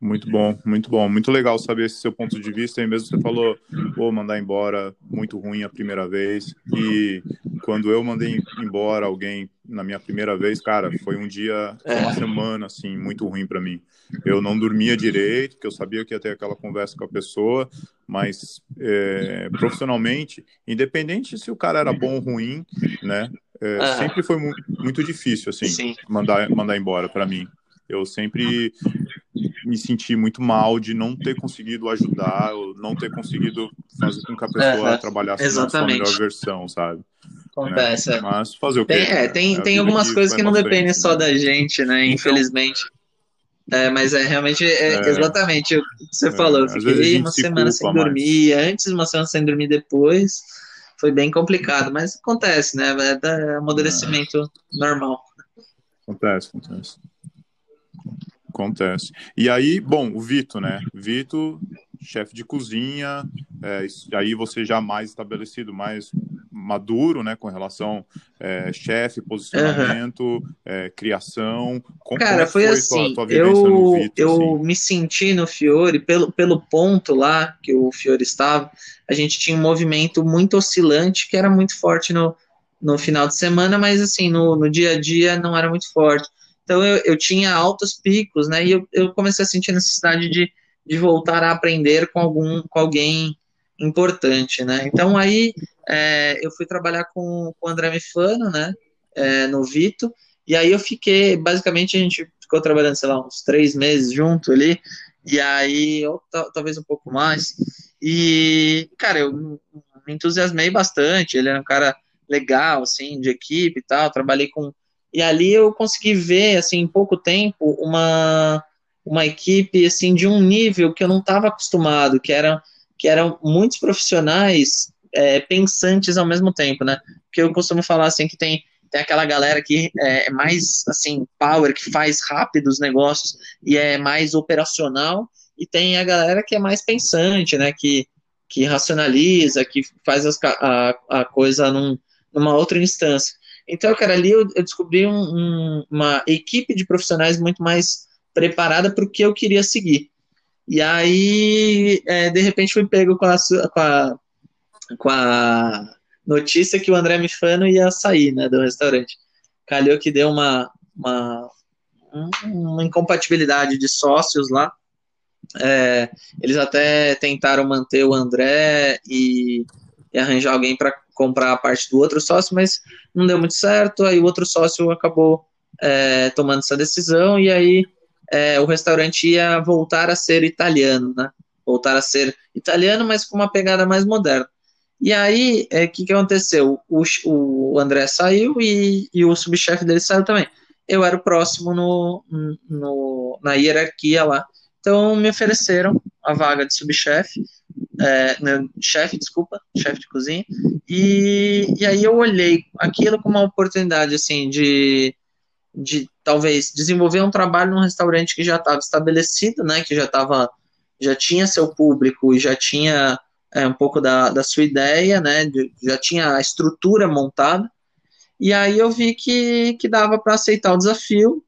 Muito bom, muito bom, muito legal saber esse seu ponto de vista. E mesmo você falou, vou mandar embora, muito ruim a primeira vez. E quando eu mandei embora alguém na minha primeira vez, cara, foi um dia, foi uma é. semana assim muito ruim para mim. Eu não dormia direito, porque eu sabia que ia ter aquela conversa com a pessoa, mas é, profissionalmente, independente se o cara era bom ou ruim, né? É, ah. Sempre foi mu muito difícil assim mandar mandar embora para mim. Eu sempre me senti muito mal de não ter conseguido ajudar, ou não ter conseguido fazer com que a pessoa trabalhasse na sua melhor versão, sabe? Acontece. Né? Mas fazer o quê? Tem, é, tem, é tem algumas coisas que não dependem só da gente, né? Então, infelizmente. É, mas é realmente é, é, exatamente o que você é, falou. Eu fiquei uma semana sem dormir, mais. antes uma semana sem dormir depois. Foi bem complicado, mas acontece, né? É amadurecimento normal. Acontece, acontece. Acontece. E aí, bom, o Vito, né? Vito, chefe de cozinha, é, aí você já mais estabelecido, mais maduro, né, com relação é, chefe, posicionamento, uhum. é, criação. Como, Cara, foi, foi, assim, tua, tua eu, Vito, eu assim? me senti no Fiore, pelo, pelo ponto lá que o Fiore estava, a gente tinha um movimento muito oscilante, que era muito forte no, no final de semana, mas assim, no, no dia a dia não era muito forte. Então eu, eu tinha altos picos, né? E eu, eu comecei a sentir a necessidade de, de voltar a aprender com algum com alguém importante, né? Então aí é, eu fui trabalhar com, com o André Mifano, né? É, no Vito, e aí eu fiquei, basicamente a gente ficou trabalhando, sei lá, uns três meses junto ali, e aí, ou talvez um pouco mais, e, cara, eu me entusiasmei bastante, ele era um cara legal, assim, de equipe e tal, trabalhei com e ali eu consegui ver, assim, em pouco tempo, uma, uma equipe, assim, de um nível que eu não estava acostumado, que, era, que eram muitos profissionais é, pensantes ao mesmo tempo, né? Porque eu costumo falar, assim, que tem, tem aquela galera que é mais, assim, power, que faz rápido os negócios e é mais operacional, e tem a galera que é mais pensante, né? Que, que racionaliza, que faz as, a, a coisa num, numa outra instância. Então, cara, ali eu, eu descobri um, um, uma equipe de profissionais muito mais preparada para o que eu queria seguir. E aí, é, de repente, fui pego com a, com a, com a notícia que o André Mifano ia sair né, do restaurante. Calhou que deu uma, uma, uma incompatibilidade de sócios lá. É, eles até tentaram manter o André e, e arranjar alguém para comprar a parte do outro sócio, mas não deu muito certo. Aí o outro sócio acabou é, tomando essa decisão e aí é, o restaurante ia voltar a ser italiano, né? Voltar a ser italiano, mas com uma pegada mais moderna. E aí, o é, que, que aconteceu? O, o André saiu e, e o subchefe dele saiu também. Eu era o próximo no, no, na hierarquia lá. Então, me ofereceram a vaga de subchefe é, chefe, desculpa, chefe de cozinha, e, e aí eu olhei aquilo como uma oportunidade, assim, de, de talvez desenvolver um trabalho num restaurante que já estava estabelecido, né, que já estava, já tinha seu público e já tinha é, um pouco da, da sua ideia, né, de, já tinha a estrutura montada, e aí eu vi que, que dava para aceitar o desafio,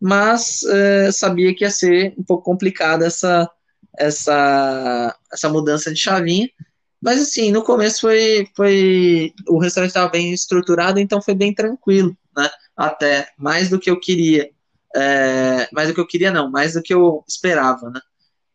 mas é, sabia que ia ser um pouco complicada essa essa, essa mudança de chavinha. Mas assim, no começo foi, foi o restaurante estava bem estruturado, então foi bem tranquilo, né? Até mais do que eu queria, é, mais do que eu queria não, mais do que eu esperava, né?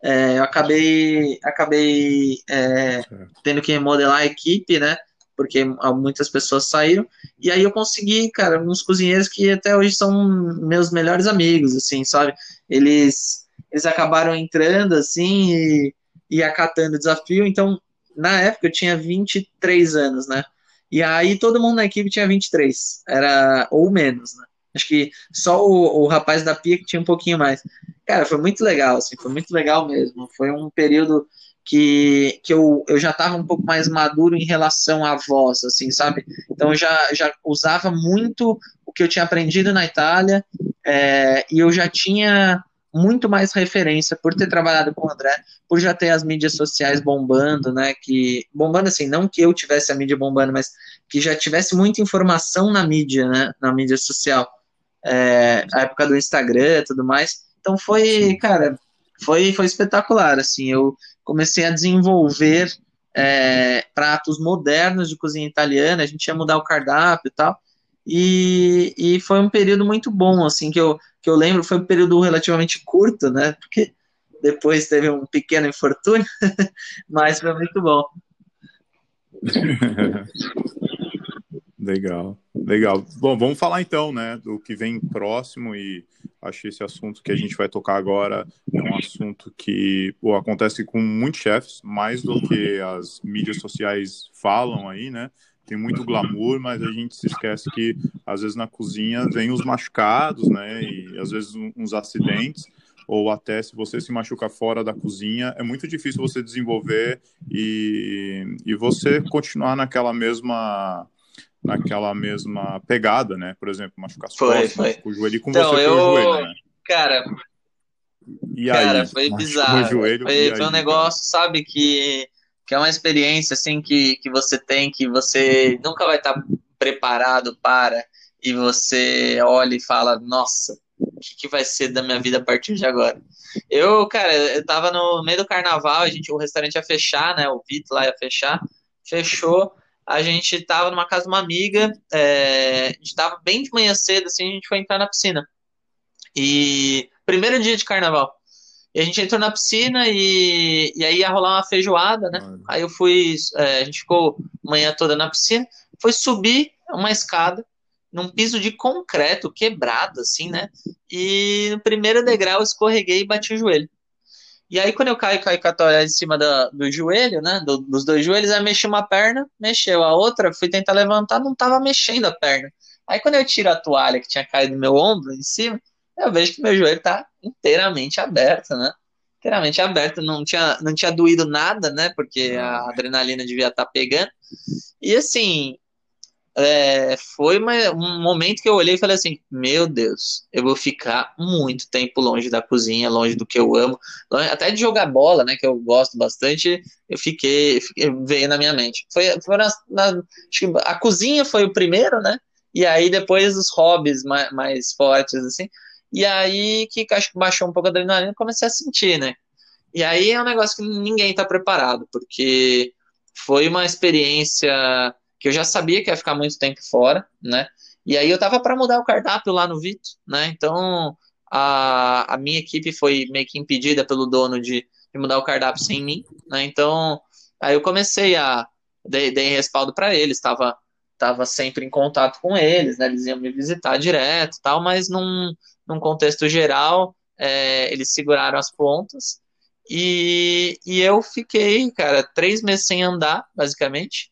É, eu acabei, acabei é, tendo que remodelar a equipe, né? Porque muitas pessoas saíram e aí eu consegui, cara, uns cozinheiros que até hoje são meus melhores amigos, assim, sabe? Eles eles acabaram entrando assim e, e acatando o desafio. Então, na época eu tinha 23 anos, né? E aí todo mundo na equipe tinha 23, era ou menos, né? Acho que só o, o rapaz da pia que tinha um pouquinho mais. Cara, foi muito legal, assim, foi muito legal mesmo. Foi um período que, que eu, eu já estava um pouco mais maduro em relação à voz, assim, sabe? Então eu já, já usava muito o que eu tinha aprendido na Itália é, e eu já tinha muito mais referência por ter trabalhado com o André, por já ter as mídias sociais bombando, né? Que bombando assim, não que eu tivesse a mídia bombando, mas que já tivesse muita informação na mídia, né? Na mídia social, é, a época do Instagram, tudo mais. Então Então foi, cara, foi, foi espetacular, assim, eu comecei a desenvolver é, pratos modernos de cozinha italiana, a gente ia mudar o cardápio e tal, e, e foi um período muito bom, assim, que eu, que eu lembro, foi um período relativamente curto, né, porque depois teve um pequeno infortúnio, mas foi muito bom. legal, legal. Bom, vamos falar então, né, do que vem próximo e acho que esse assunto que a gente vai tocar agora é um assunto que pô, acontece com muitos chefes, mais do que as mídias sociais falam aí, né? Tem muito glamour, mas a gente se esquece que às vezes na cozinha vem os machucados, né? E às vezes uns acidentes ou até se você se machuca fora da cozinha, é muito difícil você desenvolver e, e você continuar naquela mesma naquela mesma pegada, né? Por exemplo, machucar as foi, costas, foi. o joelho com então, você eu... o joelho, né? Cara, e cara, aí, foi bizarro. Joelho, foi, foi um negócio, sabe, que, que é uma experiência assim que, que você tem, que você nunca vai estar preparado para, e você olha e fala, nossa, o que, que, vai ser da minha vida a partir de agora? Eu, cara, eu tava no meio do carnaval, a gente, o restaurante ia fechar, né? O Vito lá ia fechar, fechou. A gente tava numa casa de uma amiga, é, a gente tava bem de manhã cedo, assim, a gente foi entrar na piscina. E primeiro dia de carnaval. E a gente entrou na piscina e, e aí ia rolar uma feijoada, né? Mano. Aí eu fui, é, a gente ficou manhã toda na piscina, foi subir uma escada num piso de concreto quebrado, assim, né? E no primeiro degrau eu escorreguei e bati o joelho. E aí, quando eu caio, caio com a toalha em cima do, do joelho, né? Do, dos dois joelhos, aí mexi uma perna, mexeu a outra, fui tentar levantar, não tava mexendo a perna. Aí, quando eu tiro a toalha que tinha caído no meu ombro em cima, eu vejo que meu joelho tá inteiramente aberto, né? Inteiramente aberto, não tinha, não tinha doído nada, né? Porque a adrenalina devia estar tá pegando. E assim, é, foi uma, um momento que eu olhei e falei assim: Meu Deus, eu vou ficar muito tempo longe da cozinha, longe do que eu amo, até de jogar bola, né? Que eu gosto bastante, eu fiquei, fiquei veio na minha mente. Foi, foi na, na, a cozinha foi o primeiro, né? E aí depois os hobbies mais, mais fortes, assim. E aí que acho que baixou um pouco a adrenalina comecei a sentir, né? E aí é um negócio que ninguém tá preparado, porque foi uma experiência que eu já sabia que ia ficar muito tempo fora, né? E aí eu tava para mudar o cardápio lá no Vito, né? Então a, a minha equipe foi meio que impedida pelo dono de, de mudar o cardápio sem mim, né? Então aí eu comecei a dei, dei respaldo para eles, estava tava sempre em contato com eles, né? Eles iam me visitar direto, tal, mas num, num contexto geral é, eles seguraram as pontas e, e eu fiquei, cara, três meses sem andar, basicamente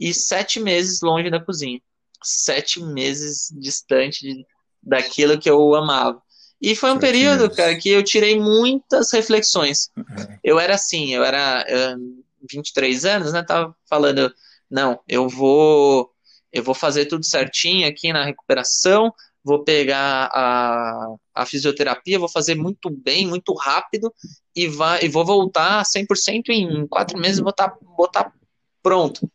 e sete meses longe da cozinha. Sete meses distante de, daquilo que eu amava. E foi um sete período, meses. cara, que eu tirei muitas reflexões. Uhum. Eu era assim, eu era uh, 23 anos, né? Tava falando, não, eu vou eu vou fazer tudo certinho aqui na recuperação, vou pegar a, a fisioterapia, vou fazer muito bem, muito rápido e, vai, e vou voltar 100% em quatro meses, vou estar tá, pronto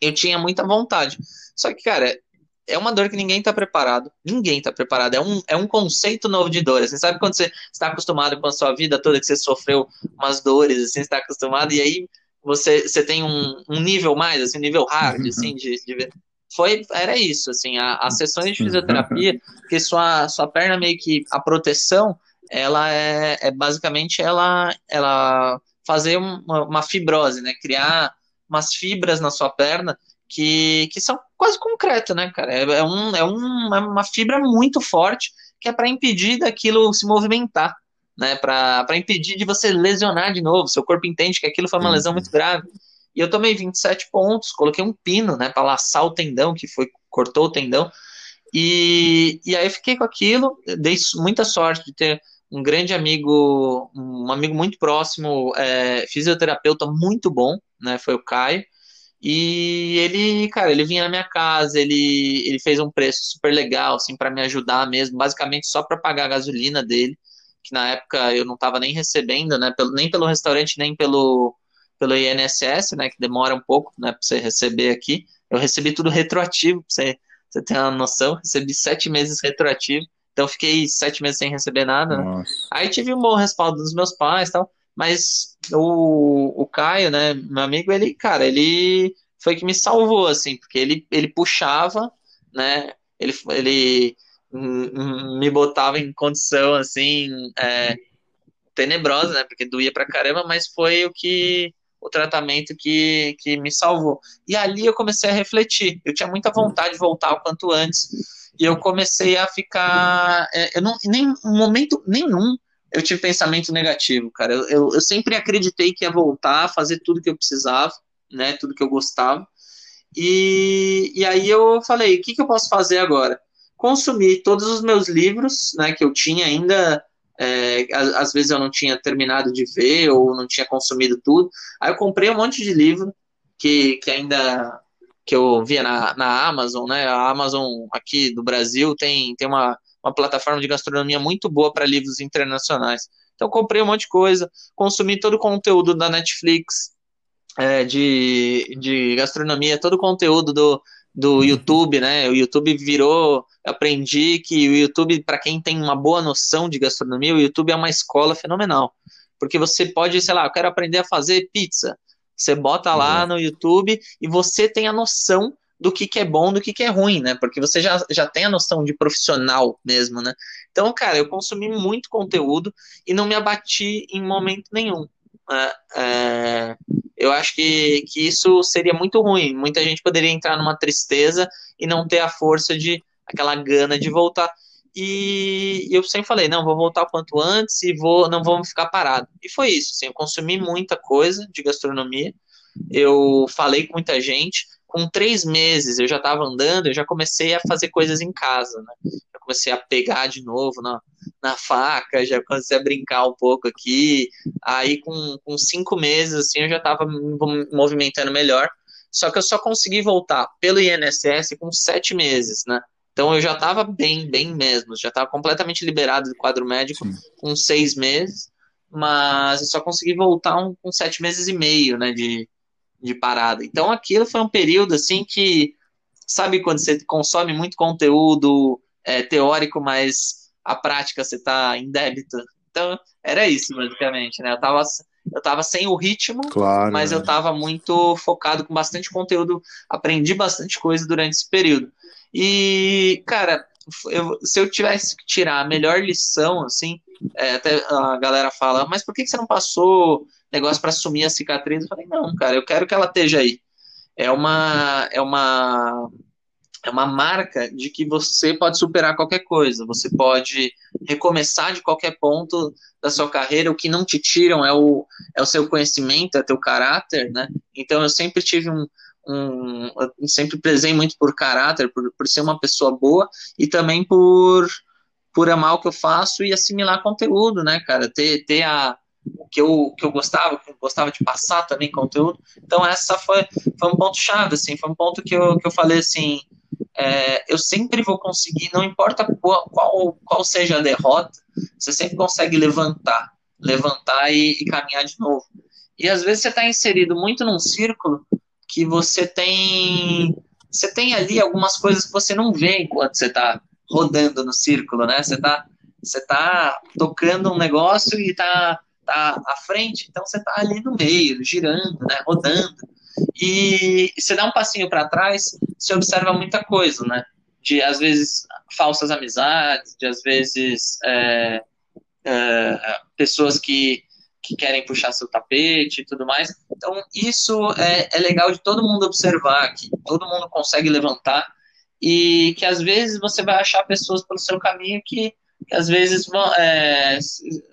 eu tinha muita vontade. Só que, cara, é uma dor que ninguém tá preparado. Ninguém tá preparado. É um, é um conceito novo de dor. Você sabe quando você está acostumado com a sua vida toda, que você sofreu umas dores, assim, está acostumado, e aí você, você tem um, um nível mais, assim, um nível hard, uhum. assim, de, de foi era isso assim a, as sessões de fisioterapia que sua sua perna meio que a proteção ela é, é basicamente ela ela fazer uma, uma fibrose né criar umas fibras na sua perna que, que são quase concreto, né, cara? É, é, um, é, um, é uma fibra muito forte que é para impedir daquilo se movimentar, né? Para impedir de você lesionar de novo. Seu corpo entende que aquilo foi uma lesão muito grave. E eu tomei 27 pontos, coloquei um pino, né, para laçar o tendão, que foi cortou o tendão. E, e aí fiquei com aquilo, dei muita sorte de ter um grande amigo, um amigo muito próximo, é, fisioterapeuta muito bom, né? Foi o Caio. E ele, cara, ele vinha na minha casa, ele, ele fez um preço super legal, assim, para me ajudar mesmo, basicamente só para pagar a gasolina dele, que na época eu não estava nem recebendo, né? Pelo, nem pelo restaurante, nem pelo, pelo INSS, né? Que demora um pouco, né? Para você receber aqui. Eu recebi tudo retroativo, para você, você ter uma noção. Recebi sete meses retroativo Então fiquei sete meses sem receber nada. Né? Aí tive um bom respaldo dos meus pais tal. Mas o, o Caio, né, meu amigo, ele, cara, ele foi que me salvou, assim, porque ele, ele puxava, né, ele, ele me botava em condição, assim, é, tenebrosa, né, porque doía pra caramba, mas foi o que, o tratamento que, que me salvou. E ali eu comecei a refletir, eu tinha muita vontade de voltar o quanto antes, e eu comecei a ficar, é, eu não, nem momento nenhum eu tive pensamento negativo, cara. Eu, eu, eu, sempre acreditei que ia voltar, fazer tudo que eu precisava, né? Tudo que eu gostava. E, e aí eu falei, o que, que eu posso fazer agora? Consumir todos os meus livros, né? Que eu tinha ainda. É, às, vezes eu não tinha terminado de ver ou não tinha consumido tudo. Aí eu comprei um monte de livro que, que ainda que eu via na, na Amazon, né? A Amazon aqui do Brasil tem, tem uma uma plataforma de gastronomia muito boa para livros internacionais. Então comprei um monte de coisa, consumi todo o conteúdo da Netflix é, de, de gastronomia, todo o conteúdo do, do YouTube, né? O YouTube virou. Aprendi que o YouTube, para quem tem uma boa noção de gastronomia, o YouTube é uma escola fenomenal. Porque você pode, sei lá, eu quero aprender a fazer pizza. Você bota lá uhum. no YouTube e você tem a noção do que, que é bom, do que, que é ruim, né? Porque você já, já tem a noção de profissional mesmo, né? Então, cara, eu consumi muito conteúdo e não me abati em momento nenhum. É, eu acho que, que isso seria muito ruim. Muita gente poderia entrar numa tristeza e não ter a força de aquela gana de voltar. E, e eu sempre falei, não, vou voltar quanto antes e vou, não vou ficar parado. E foi isso, assim, eu consumi muita coisa de gastronomia. Eu falei com muita gente, com três meses eu já estava andando, eu já comecei a fazer coisas em casa, né? Já comecei a pegar de novo na, na faca, já comecei a brincar um pouco aqui. Aí com, com cinco meses, assim, eu já estava me movimentando melhor. Só que eu só consegui voltar pelo INSS com sete meses, né? Então eu já estava bem, bem mesmo, já estava completamente liberado do quadro médico Sim. com seis meses, mas eu só consegui voltar um, com sete meses e meio, né, de, de parada. Então aquilo foi um período assim que, sabe, quando você consome muito conteúdo é, teórico, mas a prática você está em débito. Então era isso, basicamente, né? Eu tava, eu tava sem o ritmo, claro, mas né? eu tava muito focado com bastante conteúdo, aprendi bastante coisa durante esse período. E, cara, eu, se eu tivesse que tirar a melhor lição, assim, é, até a galera fala, mas por que, que você não passou negócio para assumir a cicatriz. Eu falei, não, cara, eu quero que ela esteja aí. É uma, é uma, é uma marca de que você pode superar qualquer coisa, você pode recomeçar de qualquer ponto da sua carreira. O que não te tiram é o, é o seu conhecimento, é teu caráter, né? Então eu sempre tive um, um eu sempre prezei muito por caráter, por, por ser uma pessoa boa e também por por amar o que eu faço e assimilar conteúdo, né, cara? Ter, ter a, o que eu, que eu gostava, que eu gostava de passar também conteúdo. Então essa foi, foi um ponto chave, assim, foi um ponto que eu, que eu falei assim, é, eu sempre vou conseguir, não importa qual, qual, qual, seja a derrota, você sempre consegue levantar, levantar e, e caminhar de novo. E às vezes você está inserido muito num círculo que você tem você tem ali algumas coisas que você não vê enquanto você está rodando no círculo, né? Você está você tá tocando um negócio e está tá à frente, então você tá ali no meio, girando, né, rodando. E você dá um passinho para trás, você observa muita coisa, né? De às vezes falsas amizades, de às vezes é, é, pessoas que, que querem puxar seu tapete e tudo mais. Então, isso é, é legal de todo mundo observar, que todo mundo consegue levantar e que às vezes você vai achar pessoas pelo seu caminho que às vezes é,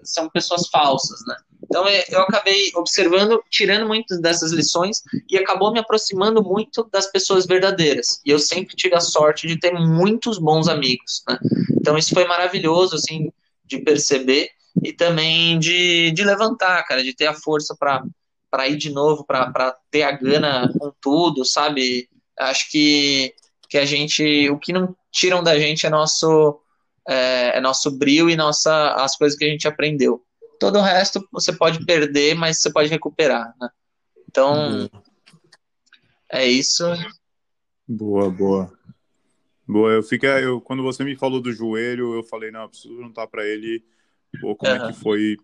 são pessoas falsas, né? Então é, eu acabei observando, tirando muitas dessas lições e acabou me aproximando muito das pessoas verdadeiras. E eu sempre tive a sorte de ter muitos bons amigos, né? Então isso foi maravilhoso, assim, de perceber e também de, de levantar, cara, de ter a força para para ir de novo, para ter a gana com tudo, sabe? Acho que, que a gente, o que não tiram da gente é nosso é, é nosso brilho e nossa, as coisas que a gente aprendeu. Todo o resto você pode perder, mas você pode recuperar, né? Então, é isso. Boa, boa. Boa, eu fiquei, eu, quando você me falou do joelho, eu falei, não, eu preciso perguntar para ele pô, como uhum. é que foi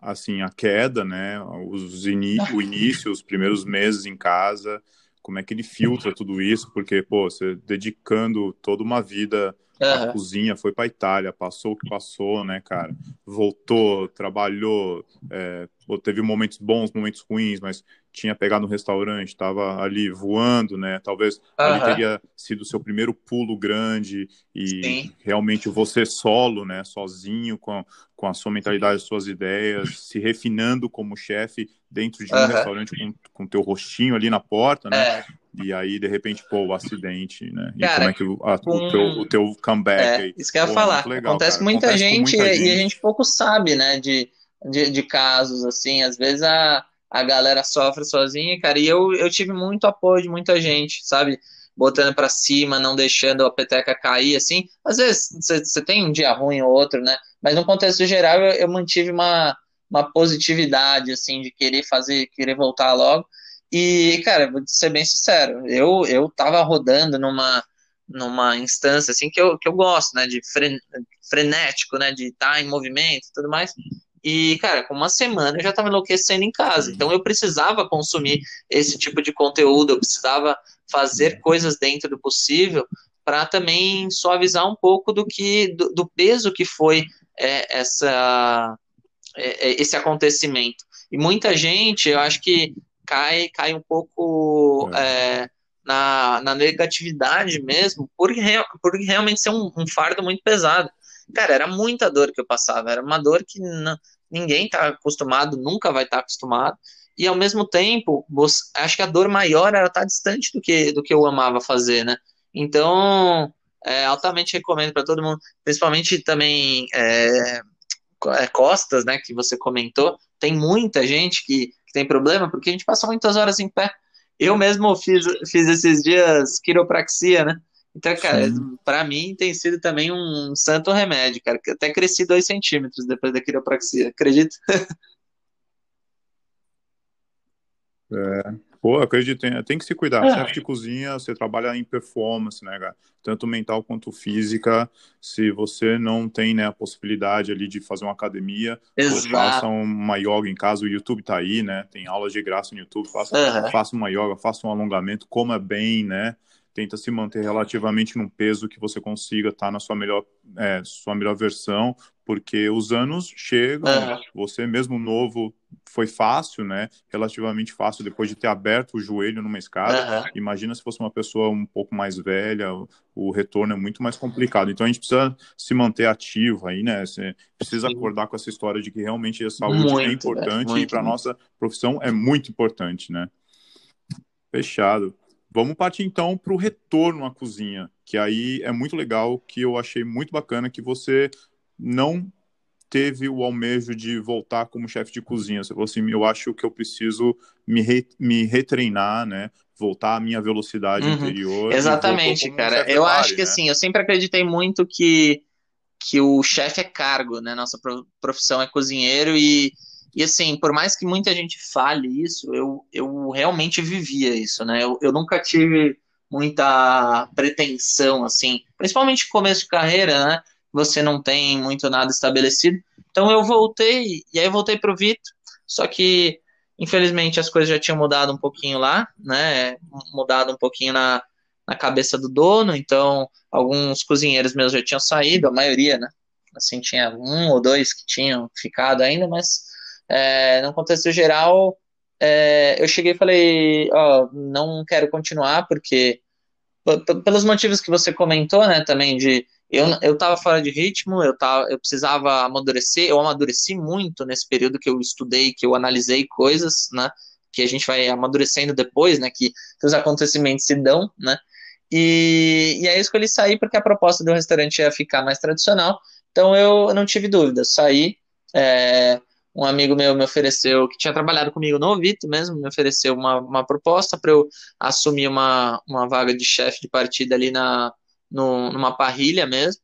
assim a queda, né? Os ini o início, os primeiros meses em casa, como é que ele filtra tudo isso? Porque, pô, você dedicando toda uma vida Uhum. A cozinha foi para Itália, passou o que passou, né, cara? Voltou, trabalhou, é, teve momentos bons, momentos ruins, mas tinha pegado no restaurante, estava ali voando, né? Talvez uhum. ali teria sido o seu primeiro pulo grande e Sim. realmente você solo, né? Sozinho, com, com a sua mentalidade, as suas ideias, se refinando como chefe dentro de um uhum. restaurante com, com teu rostinho ali na porta, né? É. E aí, de repente, pô, o acidente, né? E Cara, como é que a, com... o, teu, o teu comeback é, aí? Isso que eu ia falar. Legal, Acontece com muita, Acontece gente, muita gente e a gente pouco sabe, né? De, de, de, casos, assim. Às vezes a, a galera sofre sozinha, cara. E eu, eu tive muito apoio de muita gente, sabe? Botando para cima, não deixando a peteca cair, assim. Às vezes você tem um dia ruim ou outro, né? Mas no contexto geral, eu, eu mantive uma, uma positividade, assim, de querer fazer, querer voltar logo. E, cara, vou ser bem sincero, eu, eu tava rodando numa, numa instância, assim, que eu, que eu gosto, né, de fren, frenético, né, de estar tá em movimento e tudo mais. E, cara, com uma semana eu já tava enlouquecendo em casa. Então eu precisava consumir esse tipo de conteúdo, eu precisava fazer coisas dentro do possível para também suavizar um pouco do que do, do peso que foi é, essa é, é esse acontecimento. E muita gente, eu acho que cai, cai um pouco é. É, na, na negatividade mesmo, por, por realmente ser um, um, fardo muito pesado. Cara, era muita dor que eu passava, era uma dor que não, ninguém tá acostumado, nunca vai estar tá acostumado. E ao mesmo tempo, você, acho que a dor maior era estar tá distante do que, do que eu amava fazer, né? Então, é, altamente recomendo para todo mundo, principalmente também é, é, costas, né, que você comentou. Tem muita gente que tem problema, porque a gente passa muitas horas em pé. Eu mesmo fiz, fiz esses dias quiropraxia, né? Então, cara, para mim tem sido também um santo remédio, cara. Até cresci dois centímetros depois da quiropraxia, acredita? É. Pô, acredito, tem, que se cuidar. É. Chefe de cozinha, você trabalha em performance, né, cara? Tanto mental quanto física. Se você não tem né, a possibilidade ali de fazer uma academia, faça uma yoga em casa. O YouTube tá aí, né? Tem aulas de graça no YouTube. Faça, uhum. faça uma yoga, faça um alongamento, coma bem, né? Tenta se manter relativamente num peso que você consiga estar tá na sua melhor, é, sua melhor versão, porque os anos chegam, uhum. você mesmo novo foi fácil, né? Relativamente fácil depois de ter aberto o joelho numa escada. Uhum. Imagina se fosse uma pessoa um pouco mais velha, o, retorno é muito mais complicado. Então a gente precisa se manter ativo aí, né? Você precisa Sim. acordar com essa história de que realmente a saúde é muito, é importante né? e para nossa profissão é muito importante, né? Fechado. Vamos partir então para o retorno à cozinha, que aí é muito legal, que eu achei muito bacana que você não teve o almejo de voltar como chefe de cozinha. Você falou assim, eu acho que eu preciso me, re, me retreinar, né? Voltar à minha velocidade uhum. interior. Exatamente, cara. Eu acho que né? assim, eu sempre acreditei muito que, que o chefe é cargo, né? Nossa profissão é cozinheiro e, e assim, por mais que muita gente fale isso, eu, eu realmente vivia isso, né? Eu, eu nunca tive muita pretensão, assim, principalmente começo de carreira, né? Você não tem muito nada estabelecido. Então eu voltei, e aí voltei para o Vitor, só que infelizmente as coisas já tinham mudado um pouquinho lá, né? Mudado um pouquinho na, na cabeça do dono, então alguns cozinheiros meus já tinham saído, a maioria, né? Assim, tinha um ou dois que tinham ficado ainda, mas é, no contexto geral, é, eu cheguei e falei, ó, não quero continuar, porque pelos motivos que você comentou, né, também de eu, eu tava fora de ritmo, eu, tava, eu precisava amadurecer, eu amadureci muito nesse período que eu estudei, que eu analisei coisas, né, que a gente vai amadurecendo depois, né, que, que os acontecimentos se dão, né, e, e aí eu escolhi sair porque a proposta do restaurante ia ficar mais tradicional, então eu, não tive dúvida, saí, é, um amigo meu me ofereceu, que tinha trabalhado comigo no Ovito mesmo, me ofereceu uma, uma proposta para eu assumir uma, uma vaga de chefe de partida ali na, no, numa parrilha mesmo.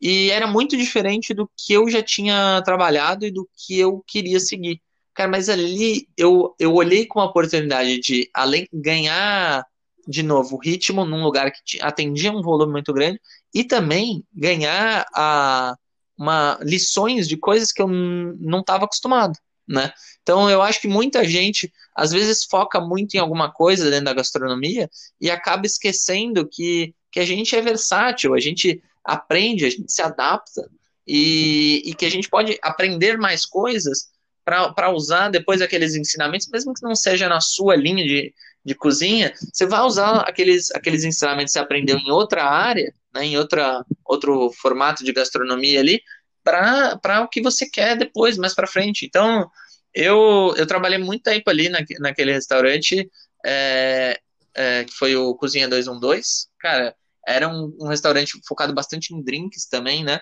E era muito diferente do que eu já tinha trabalhado e do que eu queria seguir. Cara, mas ali eu, eu olhei com a oportunidade de, além ganhar de novo, ritmo num lugar que atendia um volume muito grande e também ganhar a, uma, lições de coisas que eu não estava acostumado, né? Então eu acho que muita gente às vezes foca muito em alguma coisa dentro da gastronomia e acaba esquecendo que, que a gente é versátil, a gente aprende, a gente se adapta e, e que a gente pode aprender mais coisas para usar depois aqueles ensinamentos, mesmo que não seja na sua linha de, de cozinha, você vai usar aqueles, aqueles ensinamentos que você aprendeu em outra área, né, em outra, outro formato de gastronomia ali, para o que você quer depois, mais para frente. Então, eu, eu trabalhei muito tempo ali na, naquele restaurante, é, é, que foi o Cozinha 212. Cara, era um, um restaurante focado bastante em drinks também, né?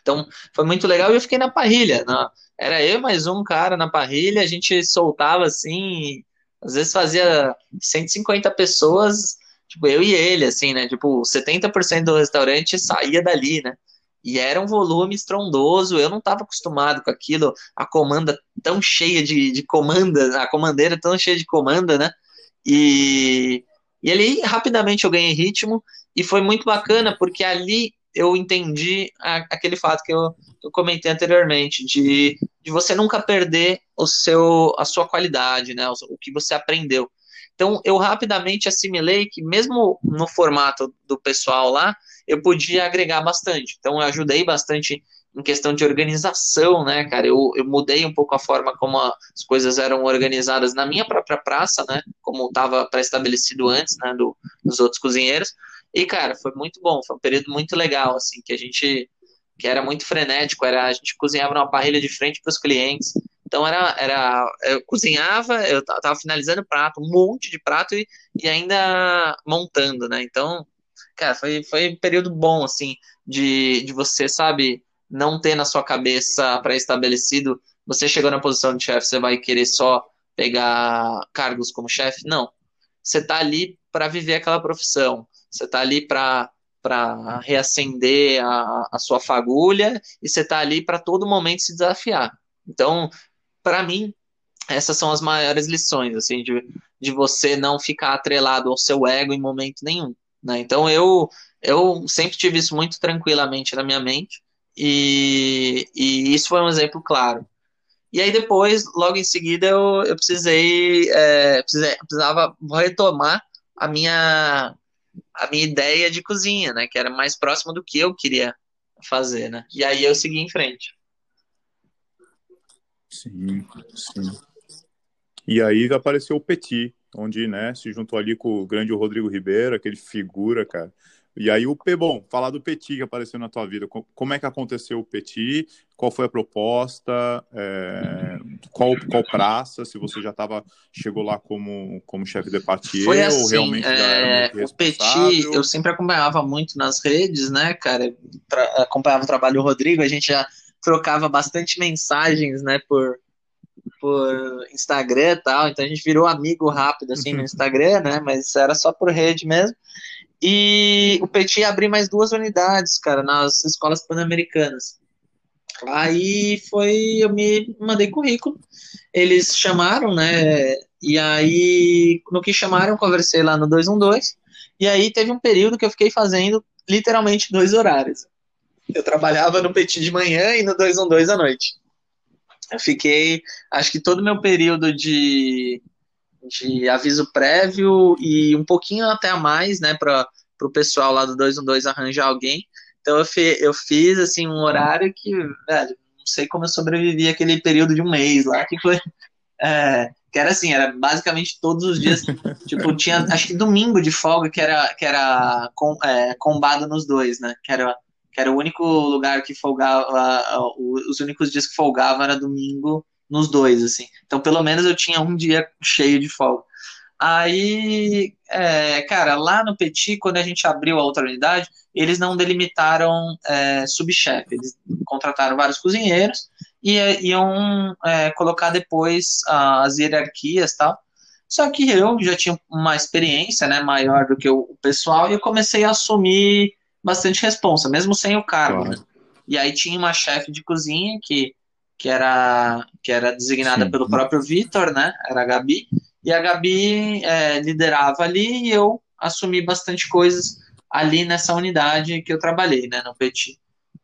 Então, foi muito legal e eu fiquei na parrilha. Na, era eu mais um cara na parrilha, a gente soltava assim, às vezes fazia 150 pessoas, tipo, eu e ele, assim, né? Tipo, 70% do restaurante saía dali, né? E era um volume estrondoso, eu não estava acostumado com aquilo, a comanda tão cheia de, de comanda, a comandeira tão cheia de comanda, né? E, e ali, rapidamente, eu ganhei ritmo, e foi muito bacana, porque ali eu entendi a, aquele fato que eu, eu comentei anteriormente, de, de você nunca perder o seu, a sua qualidade, né, o, o que você aprendeu. Então, eu rapidamente assimilei que, mesmo no formato do pessoal lá, eu podia agregar bastante. Então, eu ajudei bastante em questão de organização, né, cara? Eu, eu mudei um pouco a forma como as coisas eram organizadas na minha própria praça, né? Como estava pré-estabelecido antes, né, do, dos outros cozinheiros. E, cara, foi muito bom, foi um período muito legal, assim, que a gente, que era muito frenético, era, a gente cozinhava numa parrilha de frente para os clientes, então era, era, eu cozinhava, eu tava finalizando o prato, um monte de prato e, e ainda montando, né, então, cara, foi, foi um período bom, assim, de, de você, sabe, não ter na sua cabeça pré-estabelecido, você chegou na posição de chefe, você vai querer só pegar cargos como chefe, não, você tá ali para viver aquela profissão, você está ali para para reacender a, a sua fagulha e você está ali para todo momento se desafiar. Então, para mim, essas são as maiores lições, assim, de, de você não ficar atrelado ao seu ego em momento nenhum. Né? Então, eu, eu sempre tive isso muito tranquilamente na minha mente e, e isso foi um exemplo claro. E aí depois, logo em seguida, eu, eu precisei, é, precisei, precisava retomar a minha a minha ideia de cozinha, né? Que era mais próxima do que eu queria fazer, né? E aí eu segui em frente. Sim, sim. E aí apareceu o Petit, onde, né, se juntou ali com o grande Rodrigo Ribeiro, aquele figura, cara. E aí o P, bom, falar do Petit que apareceu na tua vida. Como é que aconteceu o Petit? Qual foi a proposta? É, qual, qual praça? Se você já estava chegou lá como, como chefe de partie foi assim, ou realmente é, O Petit, eu sempre acompanhava muito nas redes, né, cara? acompanhava o trabalho do Rodrigo, a gente já trocava bastante mensagens, né, por, por Instagram e tal, então a gente virou amigo rápido, assim, no Instagram, né, mas era só por rede mesmo. E o Petit ia abrir mais duas unidades, cara, nas escolas pan-americanas. Aí foi, eu me mandei currículo, eles chamaram, né, e aí, no que chamaram, eu conversei lá no 212, e aí teve um período que eu fiquei fazendo literalmente dois horários. Eu trabalhava no Petit de manhã e no 212 à noite. Eu fiquei, acho que todo o meu período de de aviso prévio e um pouquinho até a mais, né, para o pessoal lá do 212 arranjar alguém. Então eu, fi, eu fiz assim um horário que, velho, não sei como eu sobrevivi aquele período de um mês lá, que foi. É, que era assim, era basicamente todos os dias. tipo, tinha acho que domingo de folga que era, que era com, é, combado nos dois, né? Que era, que era o único lugar que folgava, os únicos dias que folgava era domingo nos dois, assim. Então, pelo menos eu tinha um dia cheio de folga. Aí, é, cara, lá no Petit, quando a gente abriu a outra unidade, eles não delimitaram é, subchefe, eles contrataram vários cozinheiros e iam é, colocar depois as hierarquias tal. Só que eu já tinha uma experiência né, maior do que o pessoal e eu comecei a assumir bastante responsa, mesmo sem o cargo. Claro. Né? E aí tinha uma chefe de cozinha que que era, que era designada Sim. pelo próprio Vitor, né? Era a Gabi. e a Gabi é, liderava ali e eu assumi bastante coisas ali nessa unidade que eu trabalhei, né, no Petit.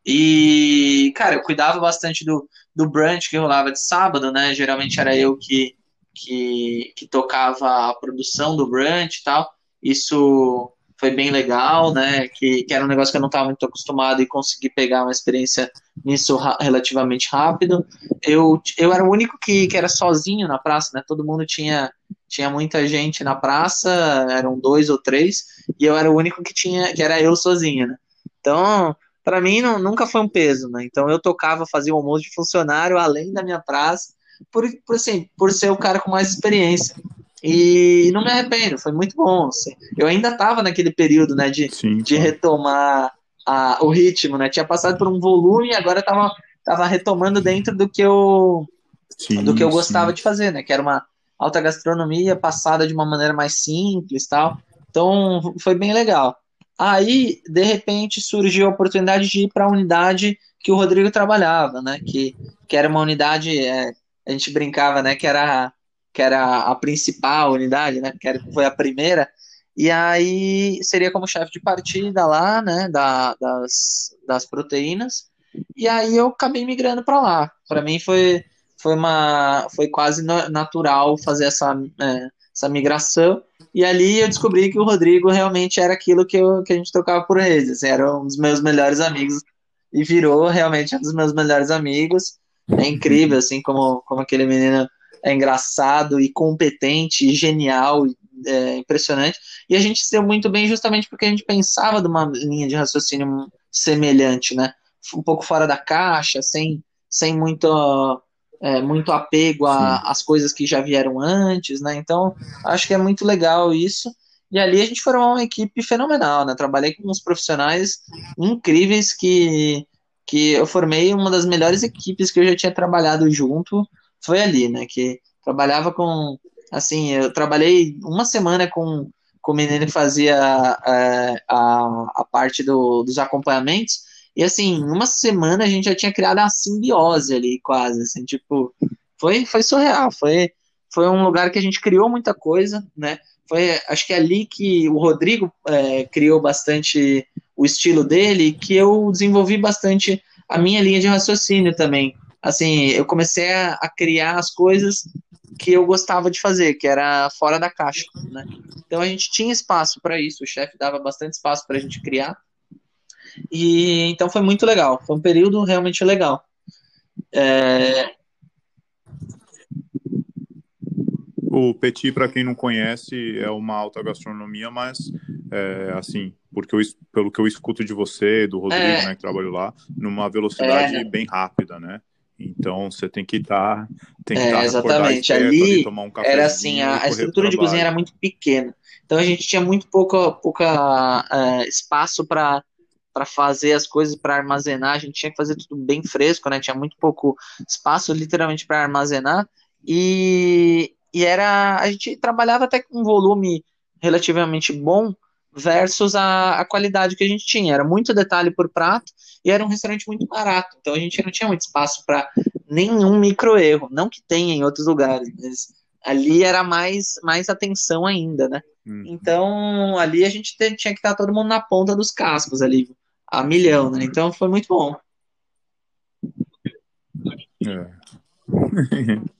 E, cara, eu cuidava bastante do, do brunch que rolava de sábado, né? Geralmente era eu que, que, que tocava a produção do brunch e tal. Isso foi bem legal, né? Que, que era um negócio que eu não estava muito acostumado e consegui pegar uma experiência nisso relativamente rápido. Eu, eu era o único que, que era sozinho na praça, né? Todo mundo tinha, tinha muita gente na praça, eram dois ou três, e eu era o único que tinha, que era eu sozinho, né? Então, para mim não, nunca foi um peso, né? Então eu tocava, fazia o almoço de funcionário além da minha praça, por, por assim, por ser o cara com mais experiência. E não me arrependo, foi muito bom. Assim. Eu ainda estava naquele período, né, de, Sim, de retomar a, o ritmo, né? Tinha passado por um volume e agora estava tava retomando dentro do que eu sim, do que eu gostava sim. de fazer, né? Que era uma alta gastronomia passada de uma maneira mais simples, tal. Então foi bem legal. Aí, de repente, surgiu a oportunidade de ir para a unidade que o Rodrigo trabalhava, né? Que, que era uma unidade, é, a gente brincava, né? Que era que era a principal unidade, né? Que foi a primeira. E aí seria como chefe de partida lá, né? Da, das, das proteínas. E aí eu acabei migrando para lá. Para mim foi, foi uma foi quase natural fazer essa, é, essa migração. E ali eu descobri que o Rodrigo realmente era aquilo que, eu, que a gente tocava por redes. Assim, era um dos meus melhores amigos e virou realmente um dos meus melhores amigos. É incrível, assim, como, como aquele menino é engraçado e competente e genial, é, impressionante. E a gente se deu muito bem justamente porque a gente pensava de uma linha de raciocínio semelhante, né? Um pouco fora da caixa, sem, sem muito, é, muito apego às coisas que já vieram antes, né? Então, acho que é muito legal isso. E ali a gente formou uma equipe fenomenal, né? Trabalhei com uns profissionais incríveis que, que eu formei uma das melhores equipes que eu já tinha trabalhado junto foi ali, né? Que trabalhava com. Assim, eu trabalhei uma semana com, com o menino que fazia é, a, a parte do, dos acompanhamentos. E assim, uma semana a gente já tinha criado a simbiose ali, quase. Assim, tipo, foi, foi surreal. Foi, foi um lugar que a gente criou muita coisa, né? Foi, acho que é ali que o Rodrigo é, criou bastante o estilo dele, que eu desenvolvi bastante a minha linha de raciocínio também assim, eu comecei a, a criar as coisas que eu gostava de fazer, que era fora da caixa, né? Então a gente tinha espaço para isso, o chefe dava bastante espaço para a gente criar. E então foi muito legal, foi um período realmente legal. É... O Petit, para quem não conhece, é uma alta gastronomia, mas é, assim, porque eu, pelo que eu escuto de você, do Rodrigo, é... né, que trabalhou lá, numa velocidade é... bem rápida, né? Então você tem que estar. Tem que é, exatamente. Ali, um era assim, a, a estrutura de cozinha era muito pequena. Então a gente tinha muito pouco, pouca uh, espaço para para fazer as coisas para armazenar, a gente tinha que fazer tudo bem fresco, né? Tinha muito pouco espaço literalmente para armazenar e, e era a gente trabalhava até com um volume relativamente bom versus a, a qualidade que a gente tinha. Era muito detalhe por prato e era um restaurante muito barato. Então a gente não tinha muito espaço para nenhum micro erro. Não que tenha em outros lugares, mas ali era mais, mais atenção ainda, né? Hum. Então ali a gente tinha que estar todo mundo na ponta dos cascos ali, a milhão, né? Então foi muito bom. É.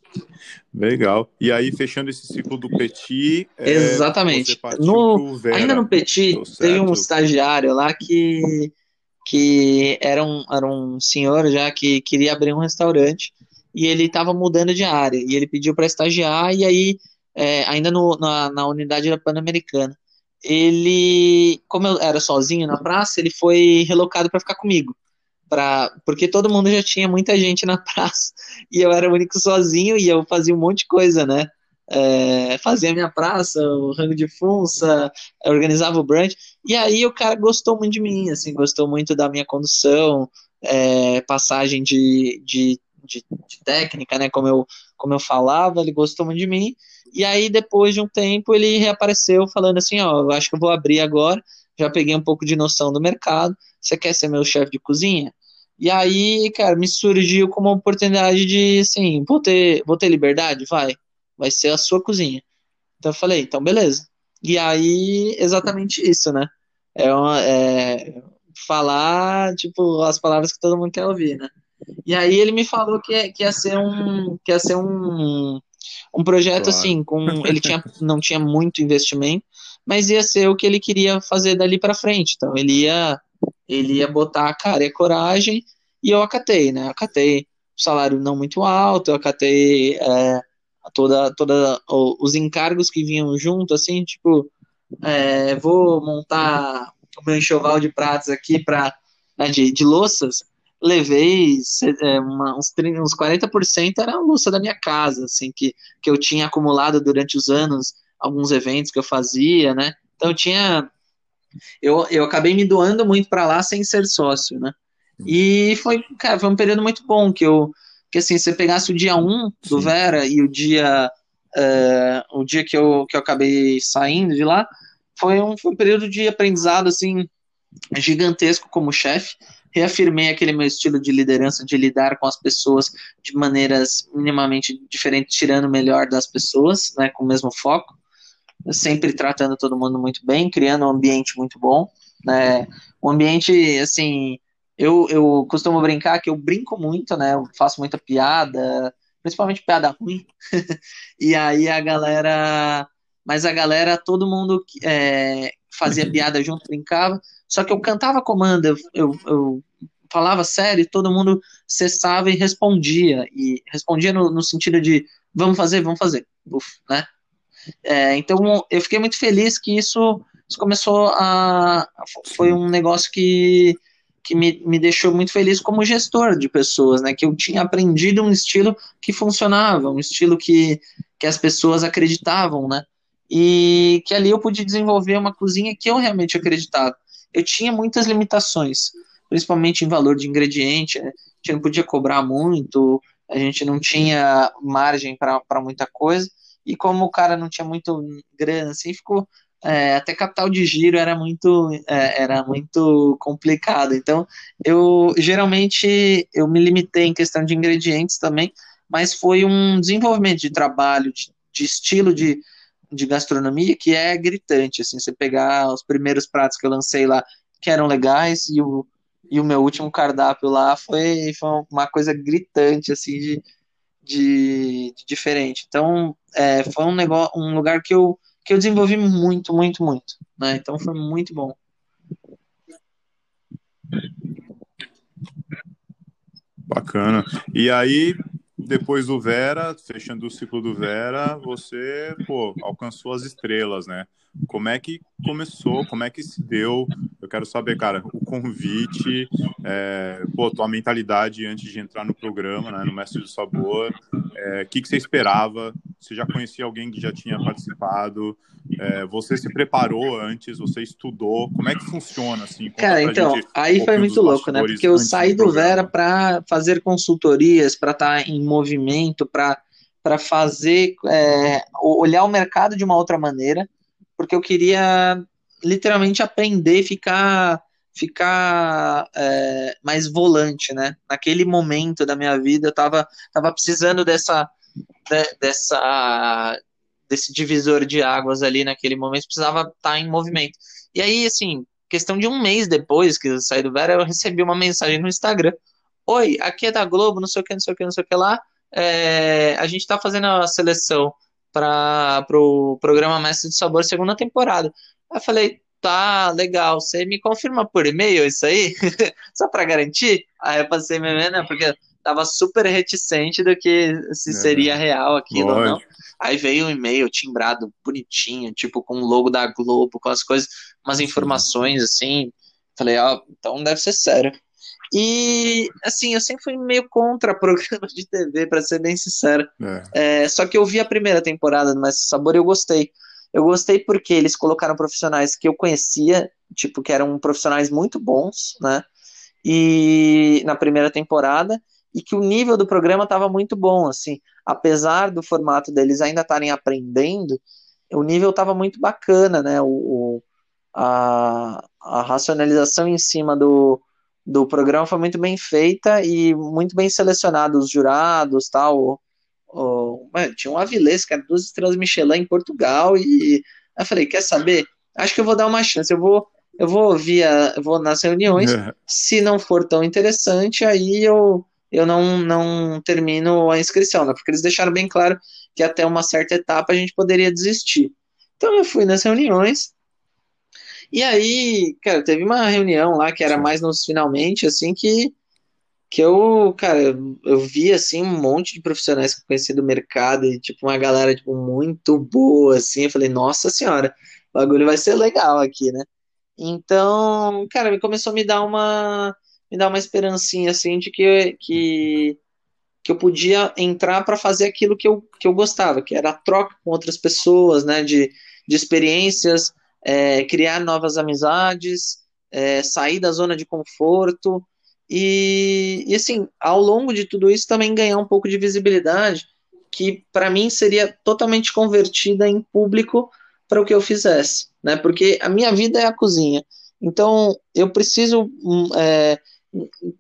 Legal. E aí, fechando esse ciclo do Petit. É, Exatamente. No, ainda no Petit, teve um estagiário lá que, que era, um, era um senhor já que queria abrir um restaurante e ele estava mudando de área. E ele pediu para estagiar, e aí, é, ainda no, na, na unidade da Pan-Americana. Ele, como eu era sozinho na praça, ele foi relocado para ficar comigo pra, porque todo mundo já tinha muita gente na praça e eu era o único sozinho e eu fazia um monte de coisa, né? É, fazia a minha praça, o rango de funça, organizava o brunch, e aí o cara gostou muito de mim, assim, gostou muito da minha condução, é, passagem de, de, de, de, técnica, né, como eu, como eu falava, ele gostou muito de mim, e aí depois de um tempo ele reapareceu falando assim, ó, eu acho que eu vou abrir agora, já peguei um pouco de noção do mercado, você quer ser meu chefe de cozinha? E aí, cara, me surgiu como uma oportunidade de, assim, vou ter, vou ter liberdade? Vai. Vai ser a sua cozinha. Então eu falei, então beleza. E aí, exatamente isso, né? É, uma, é falar, tipo, as palavras que todo mundo quer ouvir, né? E aí ele me falou que, que ia ser um, que ia ser um, um projeto claro. assim, com ele tinha, não tinha muito investimento, mas ia ser o que ele queria fazer dali para frente. Então ele ia ele ia botar a cara e a coragem e eu acatei, né? Acatei o salário não muito alto, eu acatei é, toda toda os encargos que vinham junto, assim, tipo, é, vou montar o meu enxoval de pratos aqui para né, de, de louças levei é, uma, uns, 30, uns 40% era a louça da minha casa, assim, que, que eu tinha acumulado durante os anos, alguns eventos que eu fazia, né? Então eu tinha. Eu, eu acabei me doando muito para lá sem ser sócio, né? E foi, cara, foi um período muito bom que eu. Que assim, você pegasse o dia 1 do Sim. Vera e o dia. Uh, o dia que eu, que eu acabei saindo de lá, foi um, foi um período de aprendizado, assim, gigantesco como chefe reafirmei aquele meu estilo de liderança, de lidar com as pessoas de maneiras minimamente diferentes, tirando o melhor das pessoas, né, com o mesmo foco, sempre tratando todo mundo muito bem, criando um ambiente muito bom, né, um ambiente, assim, eu, eu costumo brincar que eu brinco muito, né, eu faço muita piada, principalmente piada ruim, e aí a galera, mas a galera, todo mundo é, fazia piada junto, brincava, só que eu cantava comando, eu, eu, falava sério, todo mundo cessava e respondia. E respondia no, no sentido de vamos fazer, vamos fazer. Uf, né? É, então eu fiquei muito feliz que isso, isso, começou a. Foi um negócio que, que me, me deixou muito feliz como gestor de pessoas, né? Que eu tinha aprendido um estilo que funcionava, um estilo que, que as pessoas acreditavam, né? E que ali eu pude desenvolver uma cozinha que eu realmente acreditava eu tinha muitas limitações, principalmente em valor de ingrediente, né? a gente não podia cobrar muito, a gente não tinha margem para muita coisa, e como o cara não tinha muito grana, assim, ficou é, até capital de giro era muito é, era muito complicado. Então, eu geralmente eu me limitei em questão de ingredientes também, mas foi um desenvolvimento de trabalho, de, de estilo de, de gastronomia que é gritante, assim, você pegar os primeiros pratos que eu lancei lá, que eram legais, e o, e o meu último cardápio lá foi, foi uma coisa gritante, assim, de, de, de diferente. Então, é, foi um, negócio, um lugar que eu, que eu desenvolvi muito, muito, muito, né, então foi muito bom. Bacana. E aí, depois do Vera, fechando o ciclo do Vera, você, pô, alcançou as estrelas, né? Como é que começou? Como é que se deu? Eu quero saber, cara, o convite, é, pô, tua mentalidade antes de entrar no programa, né, no Mestre do Sabor. O é, que, que você esperava? Você já conhecia alguém que já tinha participado? É, você se preparou antes? Você estudou? Como é que funciona, assim? Cara, então, aí foi muito louco, né? Porque eu saí do, do Vera para fazer consultorias, para estar tá em movimento, para para fazer é, olhar o mercado de uma outra maneira porque eu queria literalmente aprender, ficar ficar é, mais volante, né? Naquele momento da minha vida, eu tava, tava precisando dessa, de, dessa desse divisor de águas ali naquele momento, precisava estar tá em movimento. E aí, assim, questão de um mês depois que eu saí do Vera, eu recebi uma mensagem no Instagram. Oi, aqui é da Globo, não sei o que, não sei o que, não sei o que lá. É, a gente tá fazendo a seleção para o pro programa Mestre do Sabor segunda temporada. Aí eu falei, tá, legal, você me confirma por e-mail isso aí? Só para garantir? Aí eu passei meu e-mail, né, porque tava super reticente do que se seria real aquilo ou não. Aí veio um e-mail timbrado bonitinho, tipo com o logo da Globo, com as coisas, umas informações assim. Falei, ó, então deve ser sério. E, assim, eu sempre fui meio contra programas de TV, para ser bem sincero. É. É, só que eu vi a primeira temporada do Mestre Sabor e eu gostei. Eu gostei porque eles colocaram profissionais que eu conhecia, tipo, que eram profissionais muito bons, né? E na primeira temporada, e que o nível do programa estava muito bom, assim. Apesar do formato deles ainda estarem aprendendo, o nível estava muito bacana, né? O, o a, a racionalização em cima do, do programa foi muito bem feita e muito bem selecionado os jurados, tal, o, o, mano, tinha um Avilés, que era duas estrelas Michelin em Portugal, e eu falei, quer saber? Acho que eu vou dar uma chance, eu vou, eu vou via, eu vou nas reuniões, É. se não for tão interessante, aí eu, eu não, não termino a inscrição, né? Porque eles deixaram bem claro que até uma certa etapa a gente poderia desistir. Então eu fui nas reuniões, e aí, cara, teve uma reunião lá que era Sim. mais nos finalmente, assim, que, que eu, cara, eu, eu vi, assim, um monte de profissionais que eu conheci do mercado e, tipo, uma galera, tipo, muito boa, assim, eu falei, nossa senhora, o bagulho vai ser legal aqui, né? Então, cara, me começou a me dar uma, me dar uma esperancinha, assim, de que, que, que eu podia entrar para fazer aquilo que eu, que eu gostava, que era a troca com outras pessoas, né, de, de experiências, é, criar novas amizades, é, sair da zona de conforto e, e, assim, ao longo de tudo isso também ganhar um pouco de visibilidade que para mim seria totalmente convertida em público para o que eu fizesse, né? Porque a minha vida é a cozinha, então eu preciso é,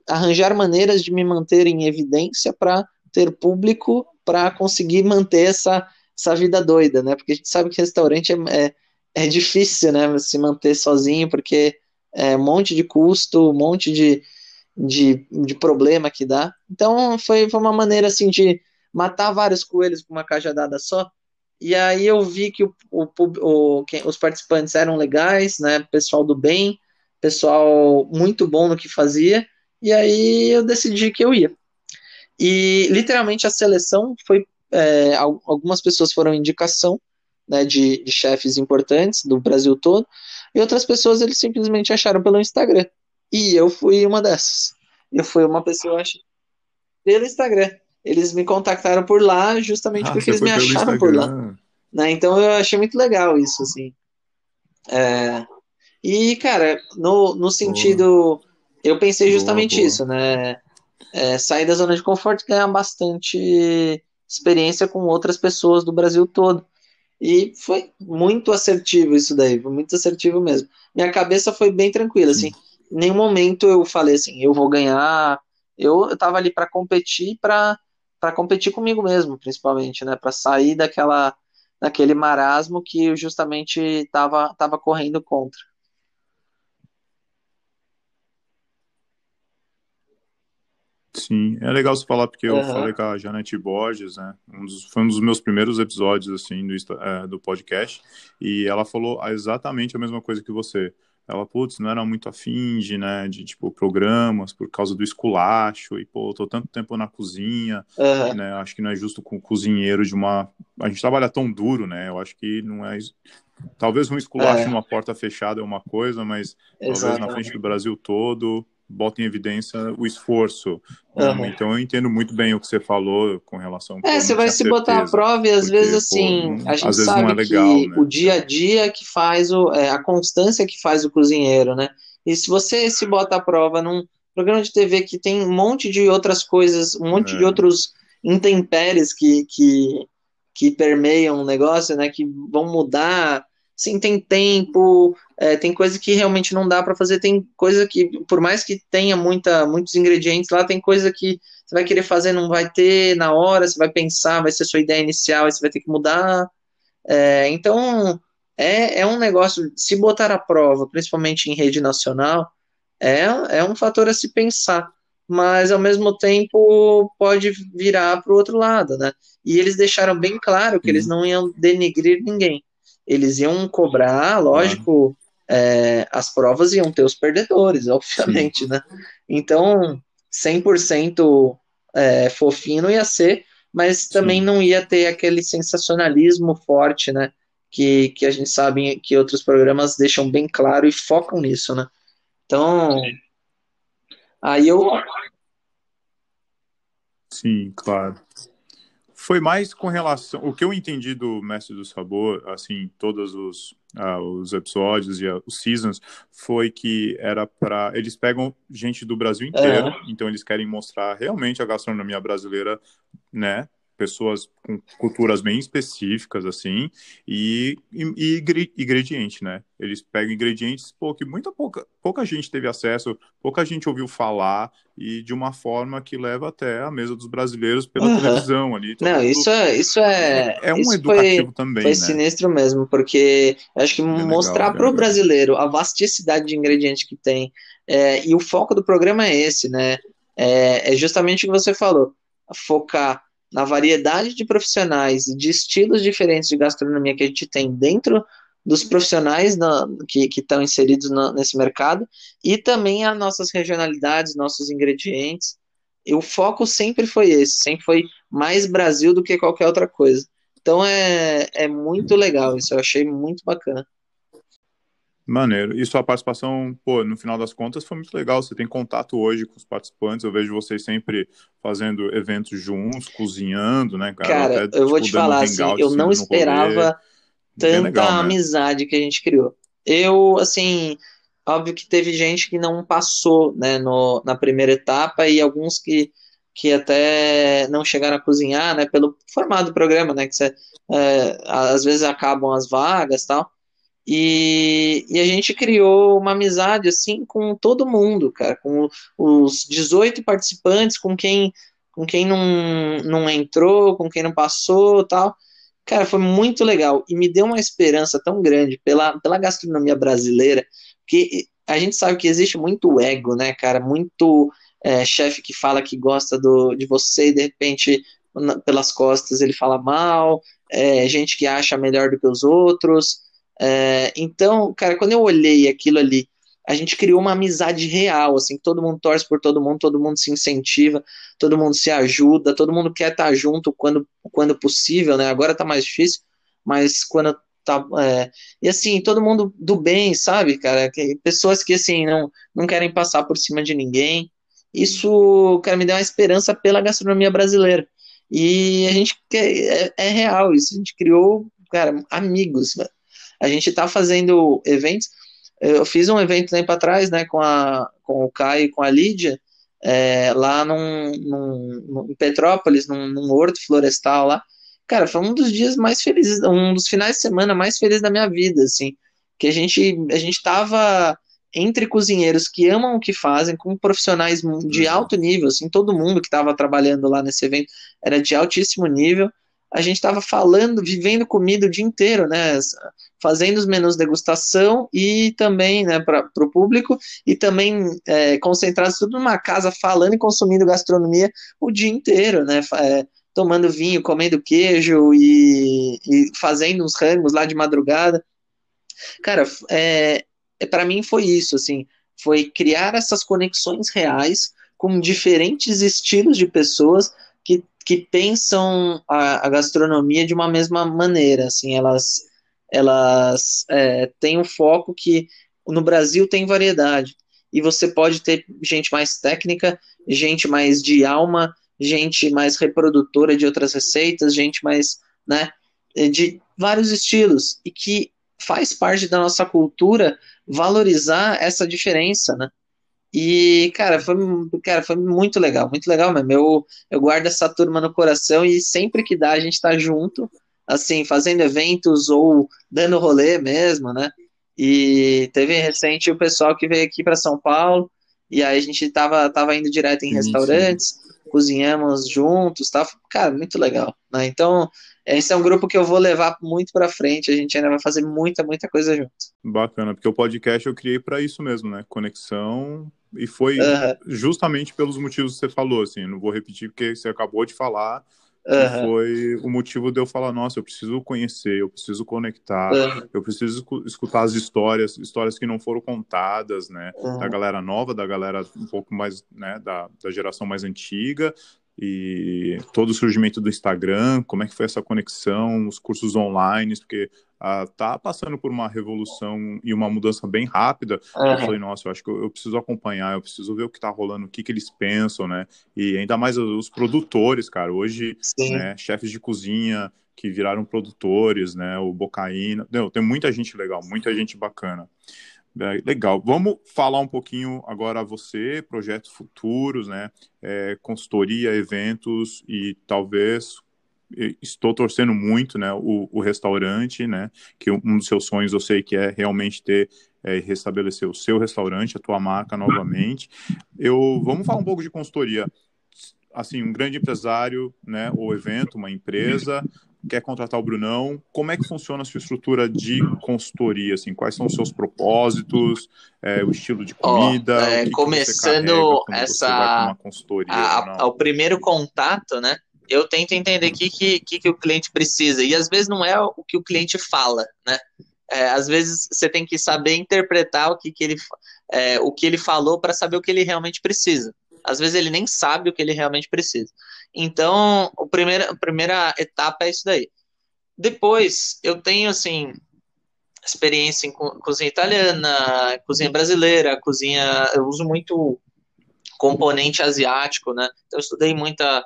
arranjar maneiras de me manter em evidência para ter público para conseguir manter essa, essa vida doida, né? Porque a gente sabe que restaurante é, é difícil, né, se manter sozinho, porque é um monte de custo, um monte de, de, de problema que dá. Então, foi, foi uma maneira, assim, de matar vários coelhos com uma cajadada só. E aí eu vi que o, o, o, os participantes eram legais, né, pessoal do bem, pessoal muito bom no que fazia, e aí eu decidi que eu ia. E, literalmente, a seleção foi... É, algumas pessoas foram indicação, né, de, de, chefes importantes do Brasil todo, e outras pessoas eles simplesmente acharam pelo Instagram. E eu fui uma dessas. Eu fui uma pessoa acho, pelo Instagram. Eles me contactaram por lá justamente Ah, porque eles me acharam por lá. Instagram. Né? Então eu achei muito legal isso, assim. É, E, cara, no, no sentido. Eu pensei Boa, justamente boa. isso, né? É, sair da zona de conforto e ganhar bastante experiência com outras pessoas do Brasil todo. E foi muito assertivo isso daí, foi muito assertivo mesmo. Minha cabeça foi bem tranquila, assim. Em nenhum momento eu falei assim, eu vou ganhar. Eu, eu tava ali para competir, para para competir comigo mesmo, principalmente, né? Para sair daquela daquele marasmo que eu justamente estava tava correndo contra. Sim, é legal você falar porque eu falei com a Janete Borges, né? Um dos- foi um dos meus primeiros episódios assim do, é, do podcast e ela falou exatamente a mesma coisa que você. Ela, putz, não era muito afim de, né, de tipo programas por causa do esculacho e pô, tô tanto tempo na cozinha, Aham. né? Acho que não é justo com o cozinheiro de uma. A gente trabalha tão duro, né? Eu acho que não é. Talvez um esculacho É. numa porta fechada é uma coisa, mas talvez na Exatamente. frente do Brasil todo bota em evidência o esforço. Aham. Então eu entendo muito bem o que você falou com relação. É, pô, você vai se botar à prova e às porque, vezes pô, assim, não- a gente às vezes sabe não é legal, que né? o dia a dia que faz o, é, a constância que faz o cozinheiro, né? E se você se bota à prova num programa de TV que tem um monte de outras coisas, um monte de É. outros intempéries que, que, que permeiam o negócio, né? Que vão mudar. Sim, tem tempo, é, tem coisa que realmente não dá para fazer, tem coisa que, por mais que tenha muita, muitos ingredientes lá, tem coisa que você vai querer fazer, não vai ter na hora, você vai pensar, vai ser sua ideia inicial, aí você vai ter que mudar. É, então, é, é um negócio, se botar à prova, principalmente em rede nacional, é, é um fator a se pensar, mas ao mesmo tempo pode virar para o outro lado, né? E eles deixaram bem claro que eles Sim. não iam denigrir ninguém. Eles iam cobrar, lógico, é, as provas iam ter os perdedores, obviamente, né? Então, 100% é, fofinho não ia ser, mas também Sim. não ia ter aquele sensacionalismo forte, né? Que, que a gente sabe que outros programas deixam bem claro e focam nisso, né? Então, aí eu. Sim, claro. Foi mais com relação. O que eu entendi do Mestre do Sabor, assim, todos os, ah, os episódios e ah, os seasons, foi que era para. Eles pegam gente do Brasil inteiro, Aham. então eles querem mostrar realmente a gastronomia brasileira, né? Pessoas com culturas bem específicas, assim, e, e, e, ingrediente, né? Eles pegam ingredientes, pô, que muita pouca, pouca gente teve acesso, pouca gente ouviu falar, e de uma forma que leva até a mesa dos brasileiros pela uhum. televisão ali. Não, mundo... isso é, isso é. É um isso educativo foi, também. Foi né? sinistro mesmo, porque acho que bem mostrar para o brasileiro a vasticidade de ingredientes que tem. É, e o foco do programa é esse, né? É, é justamente o que você falou focar na variedade de profissionais e de estilos diferentes de gastronomia que a gente tem dentro dos profissionais na, que, estão inseridos na, nesse mercado e também as nossas regionalidades, nossos ingredientes. E o foco sempre foi esse, sempre foi mais Brasil do que qualquer outra coisa. Então é, é muito legal isso, eu achei muito bacana. Maneiro. E sua participação, pô, no final das contas foi muito legal. Você tem contato hoje com os participantes. Eu vejo vocês sempre fazendo eventos juntos, cozinhando, né, cara? Cara, Até, eu vou tipo, te falar assim, eu não esperava tanta legal, né? amizade que a gente criou. Eu, assim, óbvio que teve gente que não passou, né, no, na primeira etapa e alguns que que até não chegaram a cozinhar, né, pelo formato do programa, né, que você, é, às vezes acabam as vagas tal, e, e, a gente criou uma amizade assim com todo mundo, cara, com os 18 participantes, com quem com quem não, não entrou, com quem não passou, tal. Cara, foi muito legal e me deu uma esperança tão grande pela, pela gastronomia brasileira, que a gente sabe que existe muito ego, né, cara, muito é, chefe que fala que gosta do, de você e de repente pelas costas ele fala mal, é, gente que acha melhor do que os outros. É, então, cara, quando eu olhei aquilo ali, a gente criou uma amizade real, assim, todo mundo torce por todo mundo, todo mundo se incentiva, todo mundo se ajuda, todo mundo quer estar junto quando, quando possível, né? Agora tá mais difícil, mas quando tá. É, e assim, todo mundo do bem, sabe, cara? Pessoas que, assim, não, não querem passar por cima de ninguém. Isso, cara, me deu uma esperança pela gastronomia brasileira. E a gente é, é real isso, a gente criou, cara, amigos, velho a gente está fazendo eventos. Eu fiz um evento tempo atrás, né, com, a, com o Caio e com a Lídia, é, lá num, num, em Petrópolis, num, num horto florestal lá. Cara, foi um dos dias mais felizes, um dos finais de semana mais felizes da minha vida, assim, que a gente a gente tava entre cozinheiros que amam o que fazem, com profissionais de uhum. alto nível, assim, todo mundo que estava trabalhando lá nesse evento era de altíssimo nível. A gente estava falando, vivendo comida o dia inteiro, né? Fazendo os menus degustação e também né, para o público e também é, concentrados tudo numa casa falando e consumindo gastronomia o dia inteiro, né? É, tomando vinho, comendo queijo e, e, fazendo uns rangos lá de madrugada. Cara, é, é para mim foi isso, assim, foi criar essas conexões reais com diferentes estilos de pessoas que, que pensam a, a gastronomia de uma mesma maneira, assim, elas elas é, têm um foco que no Brasil tem variedade. E você pode ter gente mais técnica, gente mais de alma, gente mais reprodutora de outras receitas, gente mais, né, de vários estilos. E que faz parte da nossa cultura valorizar essa diferença, né? E, cara, foi, cara, foi muito legal, muito legal mesmo. Eu, eu guardo essa turma no coração e sempre que dá a gente tá junto assim, fazendo eventos ou dando rolê mesmo, né? E teve recente o pessoal que veio aqui para São Paulo, e aí a gente tava, tava indo direto em sim, restaurantes, sim. cozinhamos juntos, tá? Cara, muito legal, né? Então, esse é um grupo que eu vou levar muito para frente, a gente ainda vai fazer muita, muita coisa junto. Bacana, porque o podcast eu criei para isso mesmo, né? Conexão e foi uhum. justamente pelos motivos que você falou, assim, não vou repetir porque você acabou de falar, Uhum. Foi o motivo de eu falar, nossa, eu preciso conhecer, eu preciso conectar, uhum. eu preciso escutar as histórias, histórias que não foram contadas, né? Uhum. Da galera nova, da galera um pouco mais, né, da, da geração mais antiga, e todo o surgimento do Instagram, como é que foi essa conexão, os cursos online, porque uh, tá passando por uma revolução e uma mudança bem rápida. Uhum. Eu falei, nossa, eu acho que eu, eu, preciso acompanhar, eu preciso ver o que tá rolando, o que que eles pensam, né? E ainda mais os produtores, cara. Hoje, né, chefes de cozinha que viraram produtores, né? O Bocaína. Não, tem muita gente legal, muita gente bacana. É, legal. Vamos falar um pouquinho agora você, projetos futuros, né? É, consultoria, eventos e talvez estou torcendo muito, né, o, o, restaurante, né, que um dos seus sonhos eu sei que é realmente ter é, restabelecer o seu restaurante, a tua marca novamente. Eu vamos falar um pouco de consultoria. Assim, um grande empresário, né, ou evento, uma empresa quer contratar o Brunão, como é que funciona a sua estrutura de consultoria? Assim, quais são os seus propósitos, é, o estilo de comida? Oh, é, começando essa a, o primeiro contato, né? eu tento entender o que, que, que, o cliente precisa. E às vezes não é o que o cliente fala, né? É, às vezes você tem que saber interpretar o que, que ele, é, o que ele falou para saber o que ele realmente precisa. Às vezes ele nem sabe o que ele realmente precisa. Então, o primeira, a primeira etapa é isso daí. Depois, eu tenho, assim, experiência em cozinha italiana, cozinha brasileira, cozinha. Eu uso muito componente asiático, né? Então, eu estudei muita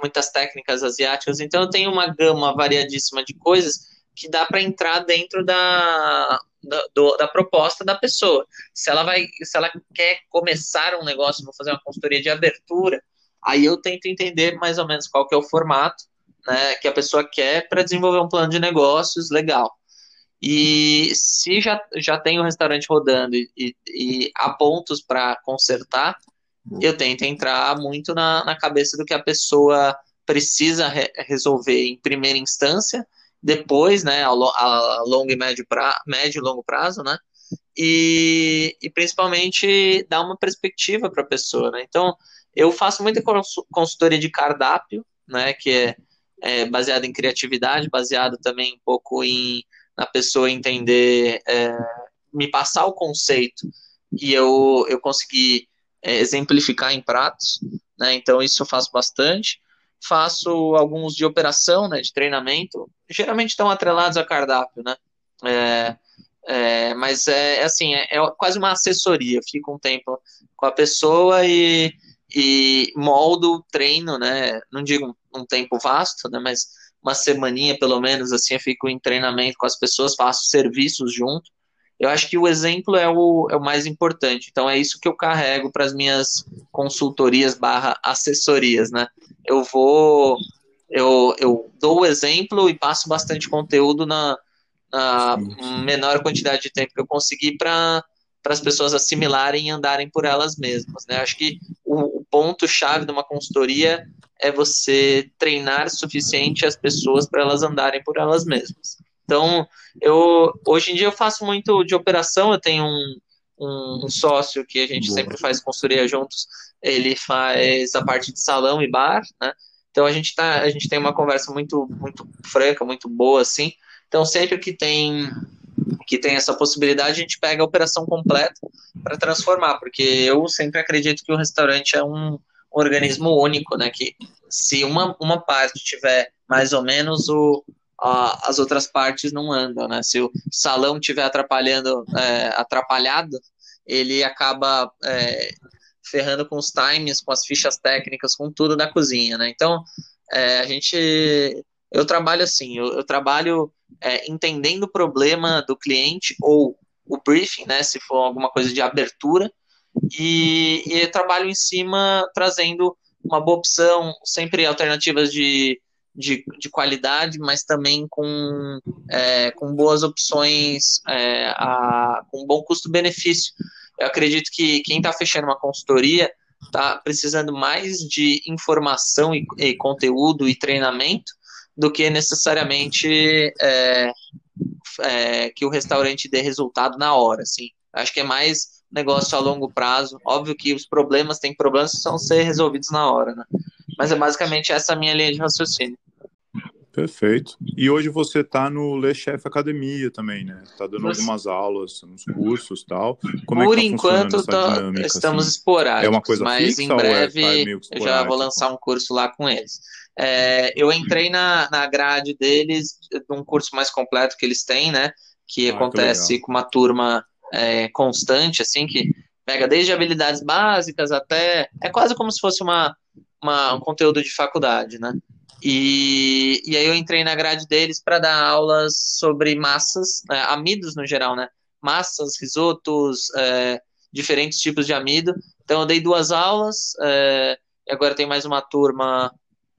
muitas técnicas asiáticas, então eu tenho uma gama variadíssima de coisas que dá para entrar dentro da, da, do, da, proposta da pessoa. Se ela vai, se ela quer começar um negócio, vou fazer uma consultoria de abertura, aí eu tento entender mais ou menos qual que é o formato né, que a pessoa quer para desenvolver um plano de negócios legal. E se já, já tem o um restaurante rodando e, e, e há pontos para consertar, eu tento entrar muito na, na cabeça do que a pessoa precisa re resolver em primeira instância, depois, né, a, a longo e médio, pra, médio e longo prazo, né, e, e principalmente dar uma perspectiva para a pessoa, né, então eu faço muita consultoria de cardápio, né, que é, é baseado em criatividade, baseado também um pouco em na pessoa entender, é, me passar o conceito e eu, eu conseguir é, exemplificar em pratos, né? Então isso eu faço bastante. Faço alguns de operação, né? De treinamento. Geralmente estão atrelados a cardápio, né? É, é, mas é, é assim, é, é, quase uma assessoria. Fico um tempo com a pessoa e, e moldo o treino, né? Não digo um, um tempo vasto, né? Mas uma semaninha pelo menos assim, eu fico em treinamento com as pessoas, faço serviços junto eu acho que o exemplo é o, é o mais importante. Então é isso que eu carrego para as minhas consultorias barra assessorias, né? Eu vou, eu, eu dou o exemplo e passo bastante conteúdo na, na menor quantidade de tempo que eu conseguir para para as pessoas assimilarem e andarem por elas mesmas. Né? Acho que o, o ponto-chave de uma consultoria é você treinar suficiente as pessoas para elas andarem por elas mesmas. Então, eu hoje em dia eu faço muito de operação, eu tenho um, um, um sócio que a gente Boa. sempre faz consultoria juntos, ele faz a parte de salão e bar, né? Então a gente tá, a gente tem uma conversa muito muito franca, muito boa assim. Então sempre que tem que tem essa possibilidade, a gente pega a operação completa para transformar, porque eu sempre acredito que o restaurante é um organismo único, né? Que se uma, uma parte tiver mais ou menos o, as outras partes não andam, né? Se o salão estiver atrapalhando, é, atrapalhado, ele acaba é, ferrando com os times, com as fichas técnicas, com tudo da cozinha, né? Então, é, a gente, eu trabalho assim, eu, eu trabalho é, entendendo o problema do cliente ou o briefing, né? Se for alguma coisa de abertura, e, e trabalho em cima trazendo uma boa opção, sempre alternativas de de, de qualidade, mas também com, é, com boas opções, é, a, com bom custo-benefício. Eu acredito que quem está fechando uma consultoria está precisando mais de informação e, e, conteúdo e treinamento do que necessariamente é, é, que o restaurante dê resultado na hora. Assim. Acho que é mais negócio a longo prazo. Óbvio que os problemas têm problemas que são ser resolvidos na hora, né? Mas é basicamente essa minha linha de raciocínio. Perfeito. E hoje você está no Le Chef Academia também, né? Está dando algumas aulas, uns cursos tal. Como Por é que tá enquanto tá, dinâmica, estamos assim? esporádicos, é uma coisa mas em é breve é, eu já vou lançar um curso lá com eles. É, eu entrei na, na grade deles, um curso mais completo que eles têm, né? Que ah, acontece que com uma turma é, constante, assim, que pega desde habilidades básicas até. É quase como se fosse uma, uma um conteúdo de faculdade, né? E, e aí eu entrei na grade deles para dar aulas sobre massas, né, amidos no geral, né? Massas, risotos, é, diferentes tipos de amido. Então eu dei duas aulas, é, e agora tem mais uma turma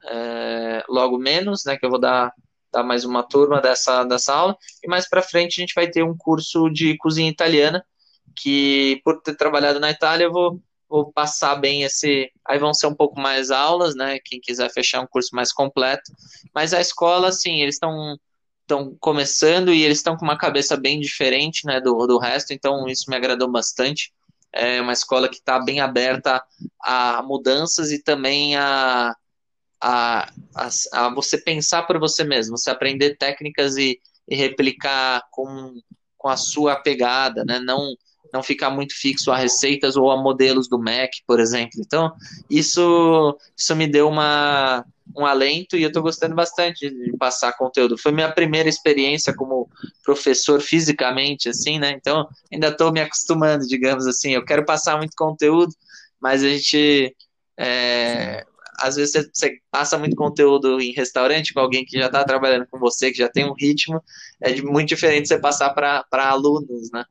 é, logo menos, né, que eu vou dar, dar mais uma turma dessa, dessa aula, e mais para frente a gente vai ter um curso de cozinha italiana, que por ter trabalhado na Itália eu vou, vou passar bem esse, aí vão ser um pouco mais aulas, né, quem quiser fechar um curso mais completo, mas a escola, assim, eles estão estão começando e eles estão com uma cabeça bem diferente né, do, do resto, então isso me agradou bastante. É uma escola que está bem aberta a mudanças e também a, a, a, a, você pensar por você mesmo, você aprender técnicas e, e replicar com, com a sua pegada, né? não, não ficar muito fixo a receitas ou a modelos do Mac, por exemplo. Então, isso, isso me deu uma, um alento e eu estou gostando bastante de passar conteúdo. Foi minha primeira experiência como professor fisicamente, assim, né? Então, ainda estou me acostumando, digamos assim. Eu quero passar muito conteúdo, mas a gente. É, às vezes você, passa muito conteúdo em restaurante com alguém que já está trabalhando com você, que já tem um ritmo, é muito diferente você passar para alunos, né?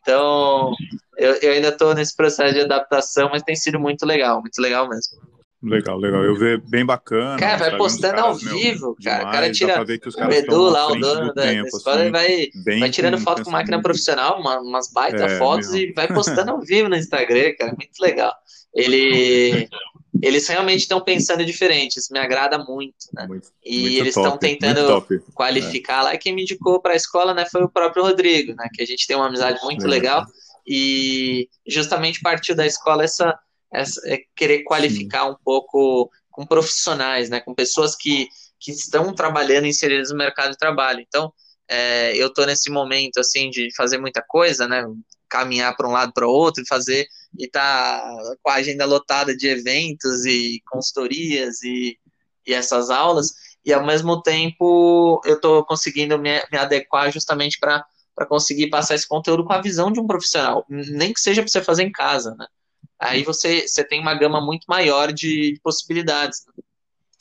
Então, eu, eu ainda estou nesse processo de adaptação, mas tem sido muito legal, muito legal mesmo. Legal, legal. Eu vejo bem bacana. Cara, vai postando caras, ao vivo, meu, cara. o cara tira. o Edu lá, o dono da, tempo, escola, assim, vai, vai tirando foto com máquina muito... profissional, uma, umas baita é, fotos e vai postando ao vivo no Instagram, cara. Muito legal. Ele. Eles realmente estão pensando diferente, isso me agrada muito, né? Muito, e muito eles estão tentando qualificar é. lá. E quem me indicou para a escola, né, foi o próprio Rodrigo, né? Que a gente tem uma amizade muito é. legal. E justamente partiu da escola essa é, querer qualificar Sim. um pouco com profissionais, né, com pessoas que, que estão trabalhando inseridas no mercado de trabalho. Então, é, eu estou nesse momento assim de fazer muita coisa, né, caminhar para um lado para o outro, fazer e tá com a agenda lotada de eventos e consultorias e, e essas aulas, e ao mesmo tempo eu estou conseguindo me, me adequar justamente para conseguir passar esse conteúdo com a visão de um profissional, nem que seja para você fazer em casa, né? aí você, você tem uma gama muito maior de possibilidades.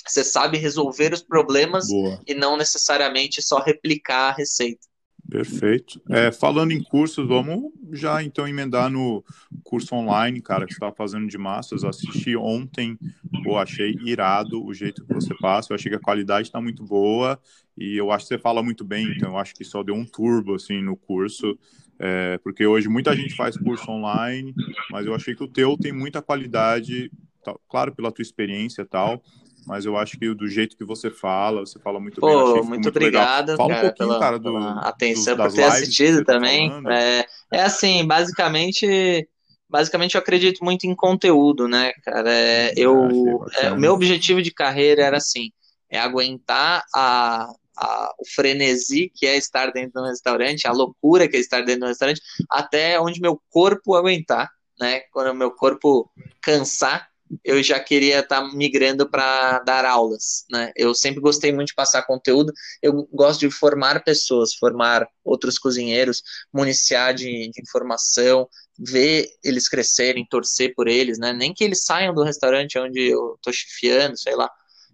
Você sabe resolver os problemas Boa. e não necessariamente só replicar a receita. Perfeito. É, falando em cursos, vamos já então emendar no curso online, cara, que você está fazendo de massas. assisti ontem, pô, achei irado o jeito que você passa. Eu achei que a qualidade está muito boa e eu acho que você fala muito bem, então eu acho que só deu um turbo assim no curso. É, porque hoje muita gente faz curso online, mas eu achei que o teu tem muita qualidade, tá, claro, pela tua experiência e tal, mas eu acho que do jeito que você fala, você fala muito Pô, bem. muito, muito obrigado, Fala cara, um pouquinho, pela, cara, do, atenção, por ter assistido tá também. É, é assim, basicamente, basicamente eu acredito muito em conteúdo, né, cara? É, eu, é, o meu objetivo de carreira era assim, é aguentar a, a, o frenesi que é estar dentro de um restaurante, a loucura que é estar dentro de um restaurante, até onde meu corpo aguentar, né? Quando o meu corpo cansar, eu já queria estar tá migrando para dar aulas, né? Eu sempre gostei muito de passar conteúdo, eu gosto de formar pessoas, formar outros cozinheiros, municiar de, de informação, ver eles crescerem, torcer por eles, né? Nem que eles saiam do restaurante onde eu tô chefiando, sei lá,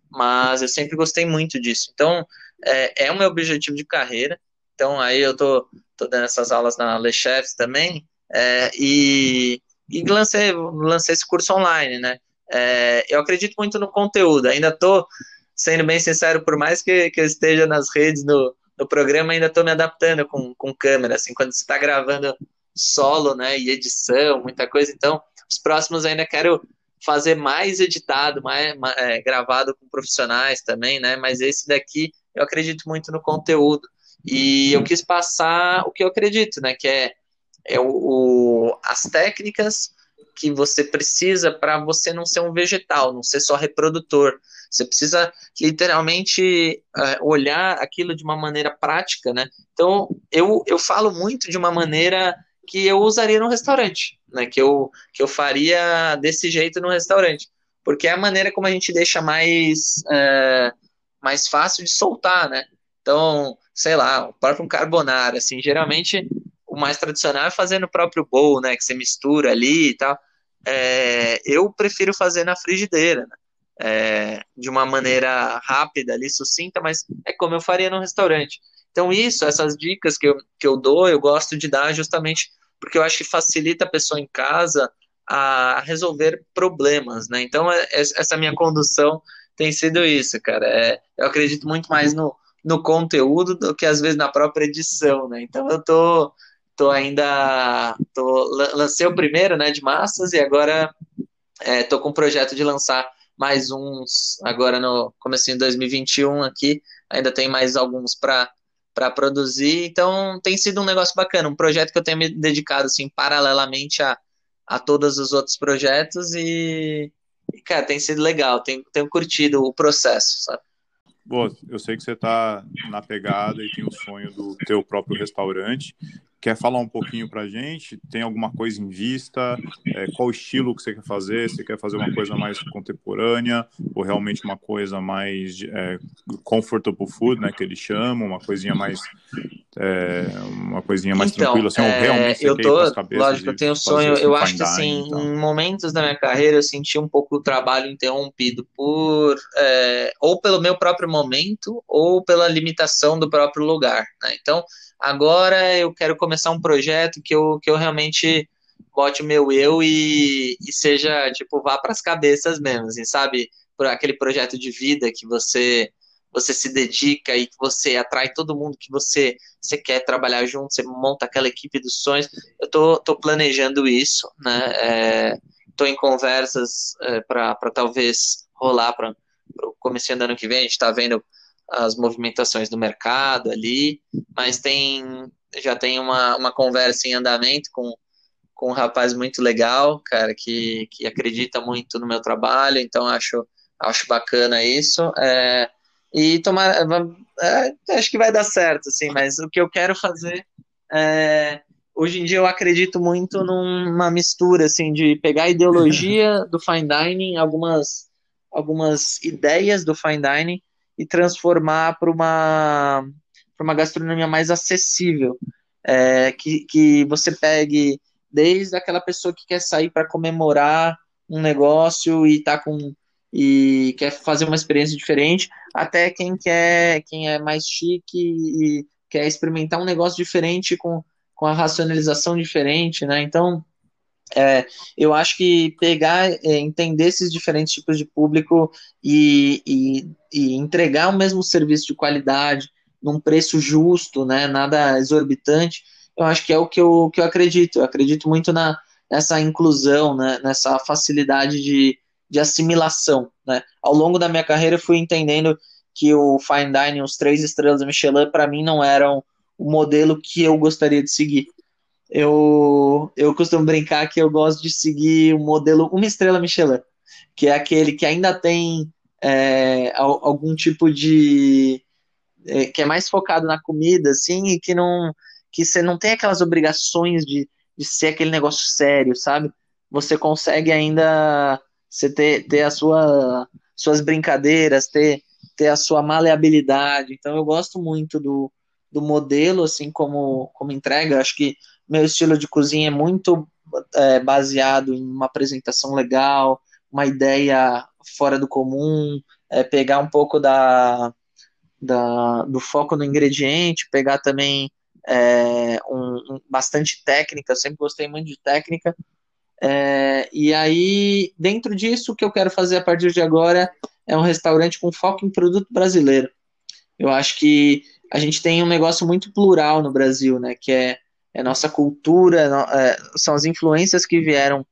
mas eu sempre gostei muito disso. Então, é, é o meu objetivo de carreira. Então, aí eu tô, tô dando essas aulas na Le Chefs também, é, e, e lancei, lancei esse curso online, né? É, eu acredito muito no conteúdo, ainda tô sendo bem sincero, por mais que, que eu esteja nas redes no, no programa, ainda estou me adaptando com, com câmera, assim, quando você está gravando solo, né, e edição, muita coisa, então, os próximos ainda quero fazer mais editado, mais é, gravado com profissionais também, né? Mas esse daqui eu acredito muito no conteúdo e eu quis passar o que eu acredito, né? Que é, é o, o as técnicas que você precisa para você não ser um vegetal, não ser só reprodutor. Você precisa literalmente uh, olhar aquilo de uma maneira prática, né? Então, eu, eu falo muito de uma maneira que eu usaria no restaurante, né? Que eu, que eu faria desse jeito no restaurante. Porque é a maneira como a gente deixa mais, é, mais fácil de soltar, né? Então, sei lá, o próprio carbonara, assim, geralmente mais tradicional é fazer no próprio bowl, né? Que você mistura ali e tal. É, eu prefiro fazer na frigideira, né? É, de uma maneira rápida ali, sucinta, mas é como eu faria no restaurante. Então, isso, essas dicas que eu, que eu dou, eu gosto de dar justamente porque eu acho que facilita a pessoa em casa a resolver problemas, né? Então, é, é, essa minha condução tem sido isso, cara. É, eu acredito muito mais no, no conteúdo do que às vezes na própria edição, né? Então eu tô, tô ainda. Tô, lancei o primeiro, né, de massas, e agora é, tô com um projeto de lançar mais uns agora no começo de 2021 aqui. Ainda tem mais alguns para para produzir. Então tem sido um negócio bacana, um projeto que eu tenho me dedicado assim paralelamente a, a todos os outros projetos e, e cara, tem sido legal, tenho, tenho curtido o processo, sabe? Bom, eu sei que você está na pegada e tem o sonho do teu próprio restaurante. Quer falar um pouquinho para a gente? Tem alguma coisa em vista? É, qual estilo que você quer fazer? Você quer fazer uma coisa mais contemporânea ou realmente uma coisa mais é, comfortable food, né, que eles chamam, uma coisinha mais é, uma coisinha mais então, tranquila? Assim, é, realmente eu tô, lógico, eu tenho um sonho. Eu acho que assim, então. em momentos da minha carreira eu senti um pouco o trabalho interrompido por é, ou pelo meu próprio momento ou pela limitação do próprio lugar. Né? Então Agora eu quero começar um projeto que eu, que eu realmente bote o meu eu e, e seja, tipo, vá para as cabeças mesmo, assim, sabe? Por aquele projeto de vida que você você se dedica e que você atrai todo mundo que você, você quer trabalhar junto, você monta aquela equipe dos sonhos. Eu tô, tô planejando isso, né? É, tô em conversas é, para talvez rolar para o começo do ano que vem. A gente está vendo as movimentações do mercado ali, mas tem já tem uma, uma conversa em andamento com, com um rapaz muito legal, cara, que, que acredita muito no meu trabalho, então acho, acho bacana isso. É, e tomar. É, acho que vai dar certo, assim, mas o que eu quero fazer é, Hoje em dia eu acredito muito numa mistura, assim, de pegar a ideologia do fine dining, algumas, algumas ideias do fine dining, e transformar para uma, uma gastronomia mais acessível. É, que, que você pegue desde aquela pessoa que quer sair para comemorar um negócio e tá com e quer fazer uma experiência diferente, até quem quer quem é mais chique e quer experimentar um negócio diferente com, com a racionalização diferente, né? Então é, eu acho que pegar, é, entender esses diferentes tipos de público e, e, e, entregar o mesmo serviço de qualidade num preço justo, né, nada exorbitante, eu acho que é o que eu, que eu acredito. Eu acredito muito na, nessa inclusão, né, nessa facilidade de, de assimilação. Né. Ao longo da minha carreira, eu fui entendendo que o Fine Dining, os três estrelas Michelin, para mim não eram o modelo que eu gostaria de seguir eu, eu costumo brincar que eu gosto de seguir o modelo uma estrela Michelin, que é aquele que ainda tem é, algum tipo de é, que é mais focado na comida, assim, e que não que você não tem aquelas obrigações de, de ser aquele negócio sério, sabe? Você consegue ainda você ter, ter a sua suas brincadeiras, ter, ter a sua maleabilidade. Então eu gosto muito do, do modelo, assim como, como entrega. Acho que meu estilo de cozinha é muito é, baseado em uma apresentação legal, uma ideia fora do comum, é, pegar um pouco da, da, do foco no ingrediente, pegar também é, um, um, bastante técnica, eu sempre gostei muito de técnica. É, e aí, dentro disso, o que eu quero fazer a partir de agora é um restaurante com foco em produto brasileiro. Eu acho que a gente tem um negócio muito plural no Brasil, né? Que é é nossa cultura, é, são as influências que vieram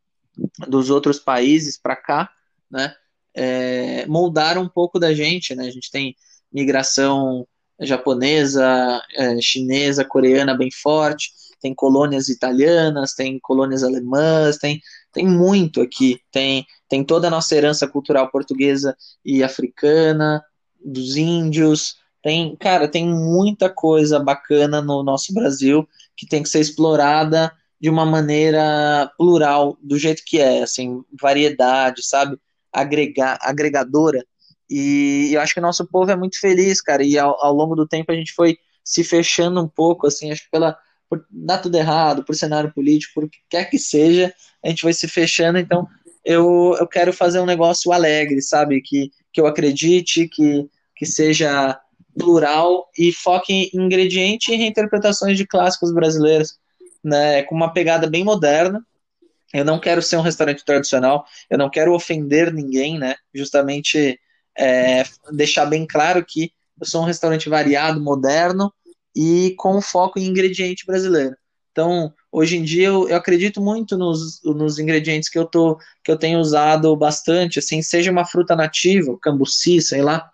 dos outros países para cá, né? É, moldaram um pouco da gente, né? A gente tem migração japonesa, é, chinesa, coreana bem forte, tem colônias italianas, tem colônias alemãs, tem, tem muito aqui, tem, tem toda a nossa herança cultural portuguesa e africana, dos índios, tem, cara, tem muita coisa bacana no nosso Brasil que tem que ser explorada de uma maneira plural, do jeito que é, assim, variedade, sabe? Agregar, agregadora. E eu acho que o nosso povo é muito feliz, cara, e ao, ao longo do tempo a gente foi se fechando um pouco, assim, acho que pela por dar tudo errado, por cenário político, por que quer que seja, a gente vai se fechando, então eu, eu quero fazer um negócio alegre, sabe? Que, que eu acredite, que, que seja plural e foque em ingrediente e reinterpretações de clássicos brasileiros, né, com uma pegada bem moderna. Eu não quero ser um restaurante tradicional, eu não quero ofender ninguém, né? Justamente é, deixar bem claro que eu sou um restaurante variado, moderno e com foco em ingrediente brasileiro. Então, hoje em dia, eu, eu acredito muito nos, nos ingredientes que eu, tô, que eu tenho usado bastante, assim, seja uma fruta nativa, cambuci, sei lá,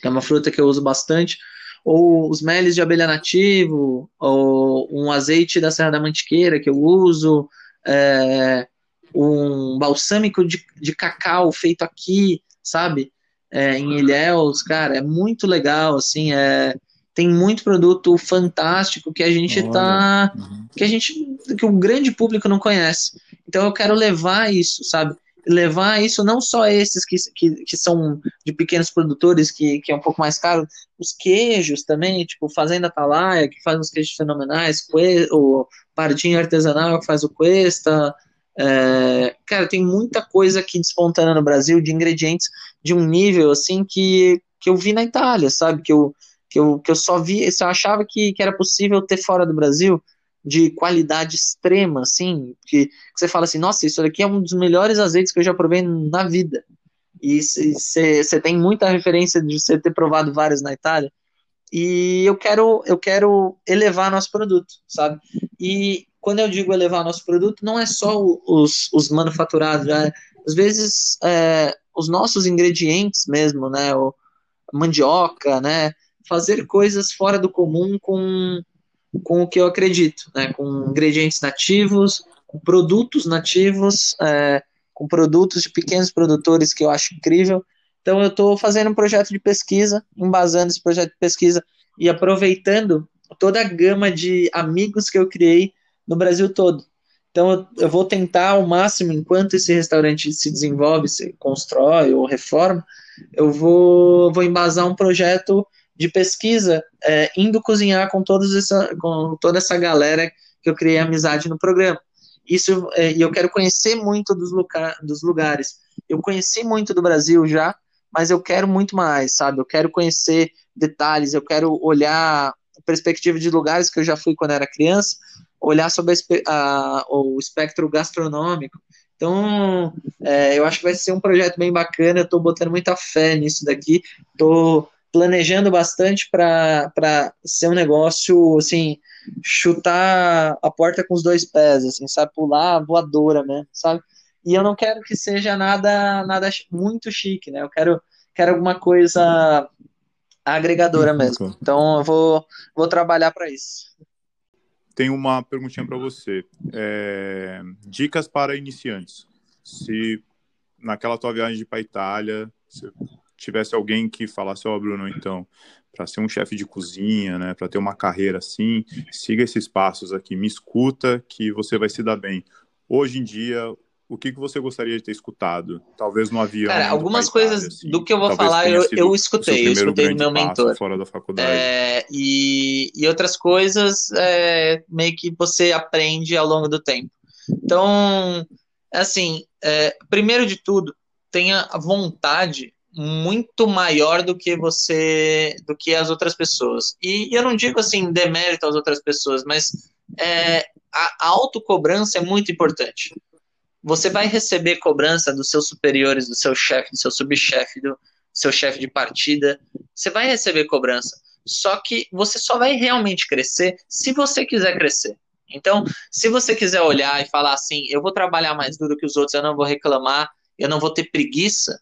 que é uma fruta que eu uso bastante, ou os meles de abelha nativo, ou um azeite da Serra da Mantiqueira que eu uso, é, um balsâmico de, de cacau feito aqui, sabe? É, em Ilhéus, cara, é muito legal, assim, é, tem muito produto fantástico que a gente Olha. tá. Uhum. que a gente. que o grande público não conhece. Então eu quero levar isso, sabe? Levar isso não só esses que, que, que são de pequenos produtores, que, que é um pouco mais caro, os queijos também, tipo Fazenda Atalaia, que faz uns queijos fenomenais, o Pardinho Artesanal, que faz o Cuesta. É, cara, tem muita coisa aqui despontando no Brasil de ingredientes de um nível assim que, que eu vi na Itália, sabe? Que eu, que eu, que eu só vi, eu achava que, que era possível ter fora do Brasil, de qualidade extrema, assim, que, que, você fala assim, nossa, isso aqui é um dos melhores azeites que eu já provei na vida. E você tem muita referência de você ter provado vários na Itália. E eu quero, eu quero elevar nosso produto, sabe? E quando eu digo elevar nosso produto, não é só os, os manufaturados, né? às vezes é, os nossos ingredientes mesmo, né? O mandioca, né? Fazer coisas fora do comum com, com o que eu acredito, né? com ingredientes nativos, com produtos nativos, é, com produtos de pequenos produtores que eu acho incrível. Então eu estou fazendo um projeto de pesquisa, embasando esse projeto de pesquisa e aproveitando toda a gama de amigos que eu criei no Brasil todo. Então eu, vou tentar ao máximo, enquanto esse restaurante se desenvolve, se constrói ou reforma, eu vou, vou embasar um projeto de pesquisa, é, indo cozinhar com, todos essa, com toda essa galera que eu criei amizade no programa. Isso, é, e eu quero conhecer muito dos, lugar, dos lugares. Eu conheci muito do Brasil já, mas eu quero muito mais, sabe? Eu quero conhecer detalhes, eu quero olhar perspectiva de lugares que eu já fui quando era criança, olhar sobre a, a, o espectro gastronômico. Então, é, eu acho que vai ser um projeto bem bacana. Eu estou botando muita fé nisso daqui. Estou planejando bastante para ser um negócio, assim, chutar a porta com os dois pés, assim, sabe? Pular voadora mesmo, sabe? E eu não quero que seja nada, nada muito chique, né? Eu quero, quero alguma coisa agregadora mesmo. Então eu vou, vou trabalhar para isso. Tem uma perguntinha para você. É, dicas para iniciantes. Se naquela tua viagem para Itália, você tivesse alguém que falasse, ó, oh, Bruno, então, para ser um chefe de cozinha, né, para ter uma carreira assim, siga esses passos aqui, me escuta que você vai se dar bem. Hoje em dia, o que, que você gostaria de ter escutado? Talvez no avião. Cara, algumas coisas assim, do que eu vou falar eu, eu escutei, eu escutei do meu mentor. Fora da faculdade. É, e, e outras coisas é, meio que você aprende ao longo do tempo. Então, assim, é, primeiro de tudo, tenha vontade muito maior do que você, do que as outras pessoas. E eu não digo assim demérito às outras pessoas, mas é, a, autocobrança é muito importante. Você vai receber cobrança dos seus superiores, do seu chefe, do seu subchefe, do seu chefe de partida. Você vai receber cobrança. Só que você só vai realmente crescer se você quiser crescer. Então, se você quiser olhar e falar assim, eu vou trabalhar mais duro que os outros, eu não vou reclamar, eu não vou ter preguiça,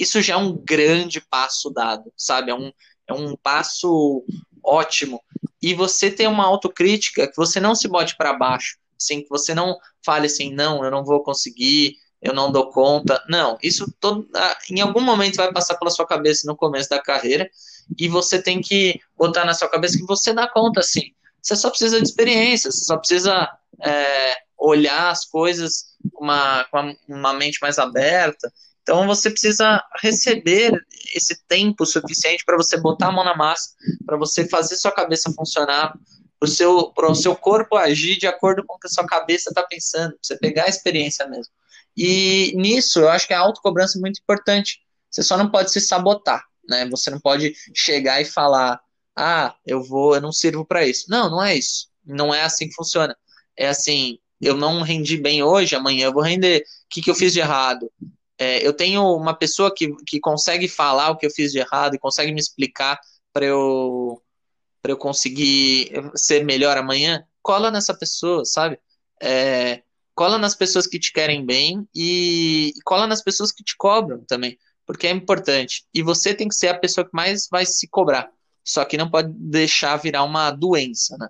isso já é um grande passo dado, sabe? É um, é um passo ótimo. E você ter uma autocrítica que você não se bote para baixo, assim, que você não fale assim, não, eu não vou conseguir, eu não dou conta. Não, isso todo, ah, em algum momento vai passar pela sua cabeça no começo da carreira e você tem que botar na sua cabeça que você dá conta, assim. Você só precisa de experiência, você só precisa é, olhar as coisas com uma, com uma mente mais aberta então você precisa receber esse tempo suficiente para você botar a mão na massa, para você fazer sua cabeça funcionar, para o seu, seu corpo agir de acordo com o que a sua cabeça está pensando, para você pegar a experiência mesmo. E nisso eu acho que a autocobrança é muito importante. Você só não pode se sabotar, né? Você não pode chegar e falar, ah, eu vou, eu não sirvo para isso. Não, não é isso. Não é assim que funciona. É assim, eu não rendi bem hoje, amanhã eu vou render. O que, que eu fiz de errado? É, eu tenho uma pessoa que, que consegue falar o que eu fiz de errado e consegue me explicar para eu para eu conseguir ser melhor amanhã, cola nessa pessoa, sabe? É, cola nas pessoas que te querem bem e, e cola nas pessoas que te cobram também, porque é importante. E você tem que ser a pessoa que mais vai se cobrar. Só que não pode deixar virar uma doença, né?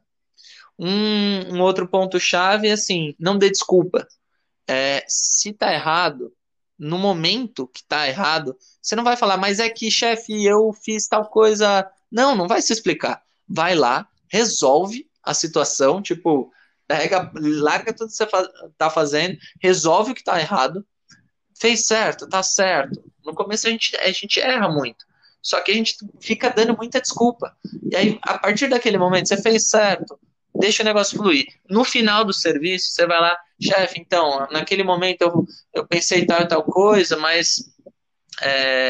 Um, um outro ponto-chave é assim, não dê desculpa. É, se tá errado, no momento que tá errado, você não vai falar, mas é que, chefe, eu fiz tal coisa. Não, não vai se explicar. Vai lá, resolve a situação, tipo, pega, larga tudo que você tá fazendo, resolve o que tá errado, fez certo, tá certo. No começo a gente, a gente erra muito. Só que a gente fica dando muita desculpa. E aí, a partir daquele momento, você fez certo, deixa o negócio fluir. No final do serviço, você vai lá, chefe, então, naquele momento eu, eu pensei tal e tal coisa, mas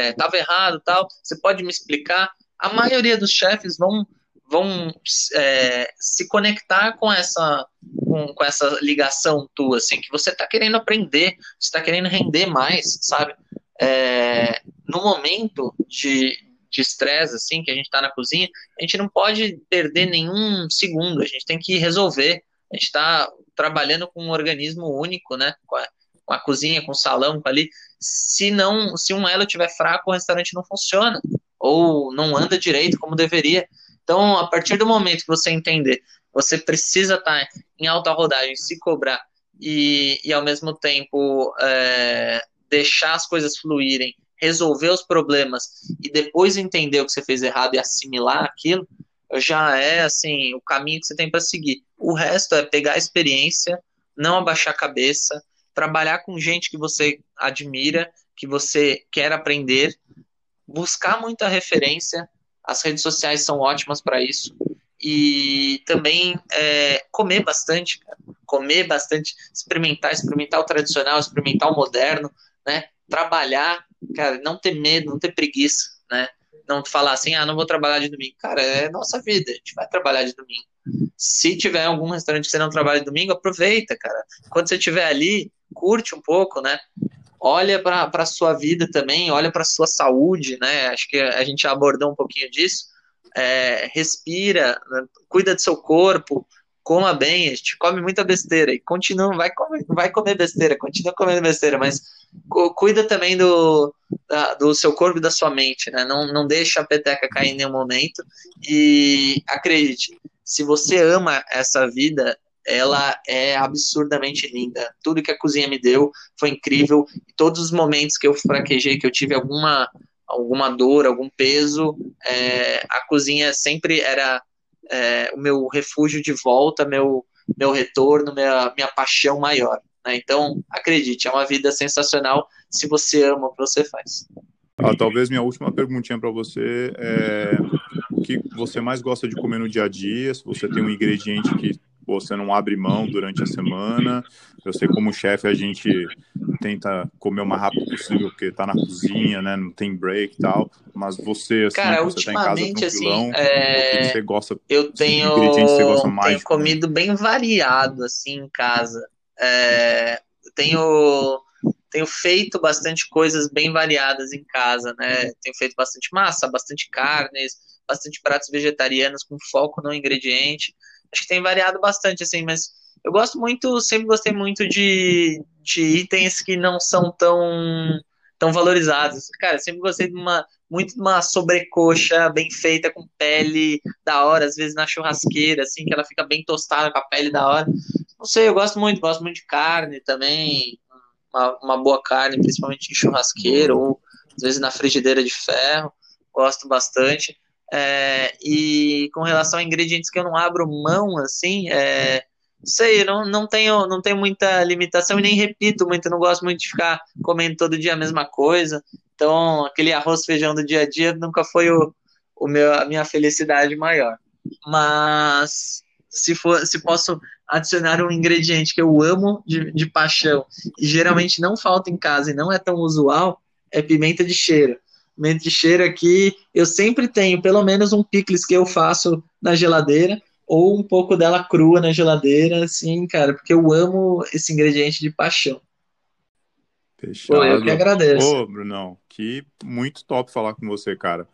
estava é, errado tal, você pode me explicar? A maioria dos chefes vão, vão é, se conectar com essa, com, com, essa ligação tua, assim, que você está querendo aprender, você está querendo render mais, sabe? É, no momento de, de estresse, assim, que a gente está na cozinha, a gente não pode perder nenhum segundo, a gente tem que resolver. A gente está trabalhando com um organismo único, né? Com a, com a, cozinha, com o salão, com ali. Se não, se um elo estiver fraco, o restaurante não funciona ou não anda direito como deveria. Então, a partir do momento que você entender, você precisa estar tá em alta rodagem, se cobrar e, e ao mesmo tempo é, deixar as coisas fluírem resolver os problemas e depois entender o que você fez errado e assimilar aquilo, já é assim o caminho que você tem para seguir. O resto é pegar a experiência, não abaixar a cabeça, trabalhar com gente que você admira, que você quer aprender, buscar muita referência. As redes sociais são ótimas para isso. E também é, comer bastante, comer bastante, experimentar, experimentar o tradicional, experimentar o moderno, né? Trabalhar cara, não ter medo, não ter preguiça, né? Não falar assim, ah, não vou trabalhar de domingo. Cara, é nossa vida, a gente vai trabalhar de domingo. Se tiver algum restaurante que você não trabalha de domingo, aproveita, cara. Quando você estiver ali, curte um pouco, né? Olha para a sua vida também, olha para sua saúde, né? Acho que a gente abordou um pouquinho disso. É, respira, né? cuida do seu corpo, coma bem, a gente come muita besteira e continua, vai comer, vai comer besteira, continua comendo besteira, mas cuida também do, da, do seu corpo e da sua mente, né? Não, não deixa a peteca cair em nenhum momento. E acredite, se você ama essa vida, ela é absurdamente linda. Tudo que a cozinha me deu foi incrível. Todos os momentos que eu fraquejei, que eu tive alguma, alguma dor, algum peso, é, a cozinha sempre era é, o meu refúgio de volta, meu, meu retorno, minha, minha paixão maior. Né? Então, acredite, é uma vida sensacional se você ama o que você faz. Ah, talvez minha última perguntinha para você é o que você mais gosta de comer no dia a dia, se você tem um ingrediente que você não abre mão durante a semana. Eu sei como chefe a gente tenta comer o mais rápido possível porque tá na cozinha, né? Não tem break e tal. Mas você, assim, Cara, você tá em casa tranquilão, assim, é... o que você gosta? Eu tenho, você gosta mais tenho comido bem variado assim em casa. É, tenho, tenho feito bastante coisas bem variadas em casa, né? Tenho feito bastante massa, bastante carnes, bastante pratos vegetarianos com foco no ingrediente. Acho que tem variado bastante, assim, mas eu gosto muito, sempre gostei muito de, de itens que não são tão, tão valorizados. Cara, sempre gostei de uma, muito de uma sobrecoxa bem feita, com pele da hora, às vezes na churrasqueira, assim, que ela fica bem tostada com a pele da hora. Não sei, eu gosto muito, gosto muito de carne também, uma, uma boa carne, principalmente em churrasqueiro, ou às vezes na frigideira de ferro, gosto bastante. É, e com relação a ingredientes que eu não abro mão, assim, é, sei, não, não, tenho, não tenho muita limitação e nem repito muito, não gosto muito de ficar comendo todo dia a mesma coisa. Então, aquele arroz feijão do dia a dia nunca foi o, o meu, a minha felicidade maior. Mas se for, se posso adicionar um ingrediente que eu amo de, de paixão e geralmente não falta em casa e não é tão usual, é pimenta de cheiro. Pimenta de cheiro aqui, eu sempre tenho pelo menos um picles que eu faço na geladeira ou um pouco dela crua na geladeira, assim, cara, porque eu amo esse ingrediente de paixão. Fechado. Pô, eu que agradeço. Ô, Brunão, que muito top falar com você, cara.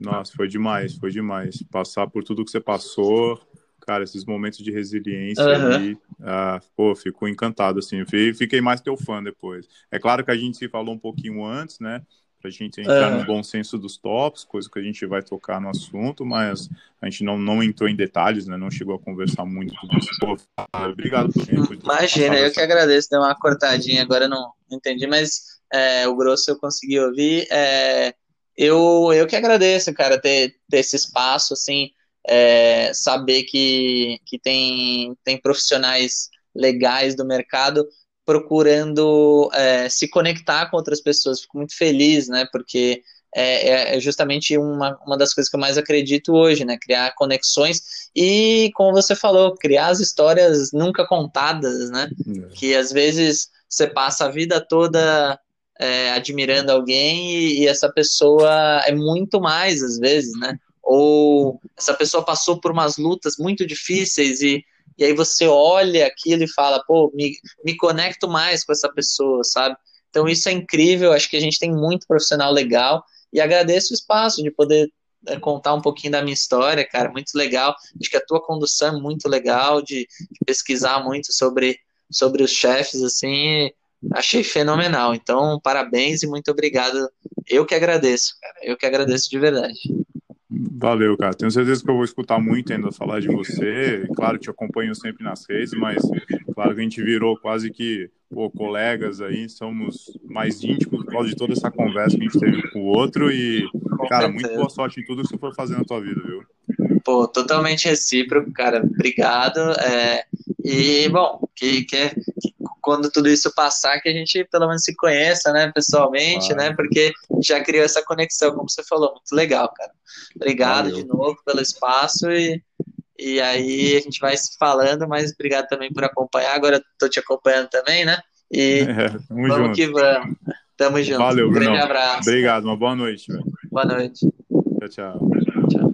Nossa, foi demais, foi demais. Passar por tudo que você passou, cara, esses momentos de resiliência Aham. ali, ah, pô, fico encantado, assim, Fi- fiquei mais teu fã depois. É claro que a gente se falou um pouquinho antes, né, pra gente entrar Aham. no bom senso dos tops, coisa que a gente vai tocar no assunto, mas a gente não, não entrou em detalhes, né, não chegou a conversar muito sobre isso. Obrigado por tempo. Imagina, eu que agradeço. Deu uma cortadinha, agora não entendi, mas é, o grosso eu consegui ouvir. É, eu, eu que agradeço, cara, ter, ter esse espaço, assim, é, saber que, que tem, tem profissionais legais do mercado procurando é, se conectar com outras pessoas. Fico muito feliz, né? Porque é, é- é justamente uma, uma das coisas que eu mais acredito hoje, né? Criar conexões e, como você falou, criar as histórias nunca contadas, né? É. que às vezes você passa a vida toda é, admirando alguém e, e essa pessoa é muito mais às vezes, né? Ou essa pessoa passou por umas lutas muito difíceis e, e aí você olha aquilo e fala, pô, me, me conecto mais com essa pessoa, sabe? Então isso é incrível, acho que a gente tem muito profissional legal e agradeço o espaço de poder é, contar um pouquinho da minha história, cara, muito legal. Acho que a tua condução é muito legal de, de pesquisar muito sobre sobre os chefes, assim, achei fenomenal. Então, parabéns e muito obrigado. Eu que agradeço, cara. Eu que agradeço de verdade. Valeu, cara. Tenho certeza que eu vou escutar muito ainda falar de você. Claro, te acompanho sempre nas redes, mas claro que a gente virou quase que pô, colegas aí, somos mais íntimos por causa de toda essa conversa que a gente teve com o outro. E, cara, muito boa sorte em tudo que você for fazer na tua vida, viu? Pô, totalmente recíproco, cara. Obrigado. É, e, bom, que, que, que quando tudo isso passar, que a gente pelo menos se conheça, né, pessoalmente, Claro. né, porque já criou essa conexão, como você falou. Muito legal, cara. Obrigado Valeu. de novo pelo espaço e, e aí a gente vai se falando, mas obrigado também por acompanhar. Agora tô te acompanhando também, né? E É, vamos junto. que vamos. Tamo junto. Valeu, um grande Brunão. abraço. Obrigado, uma boa noite. Boa noite. Tchau, tchau.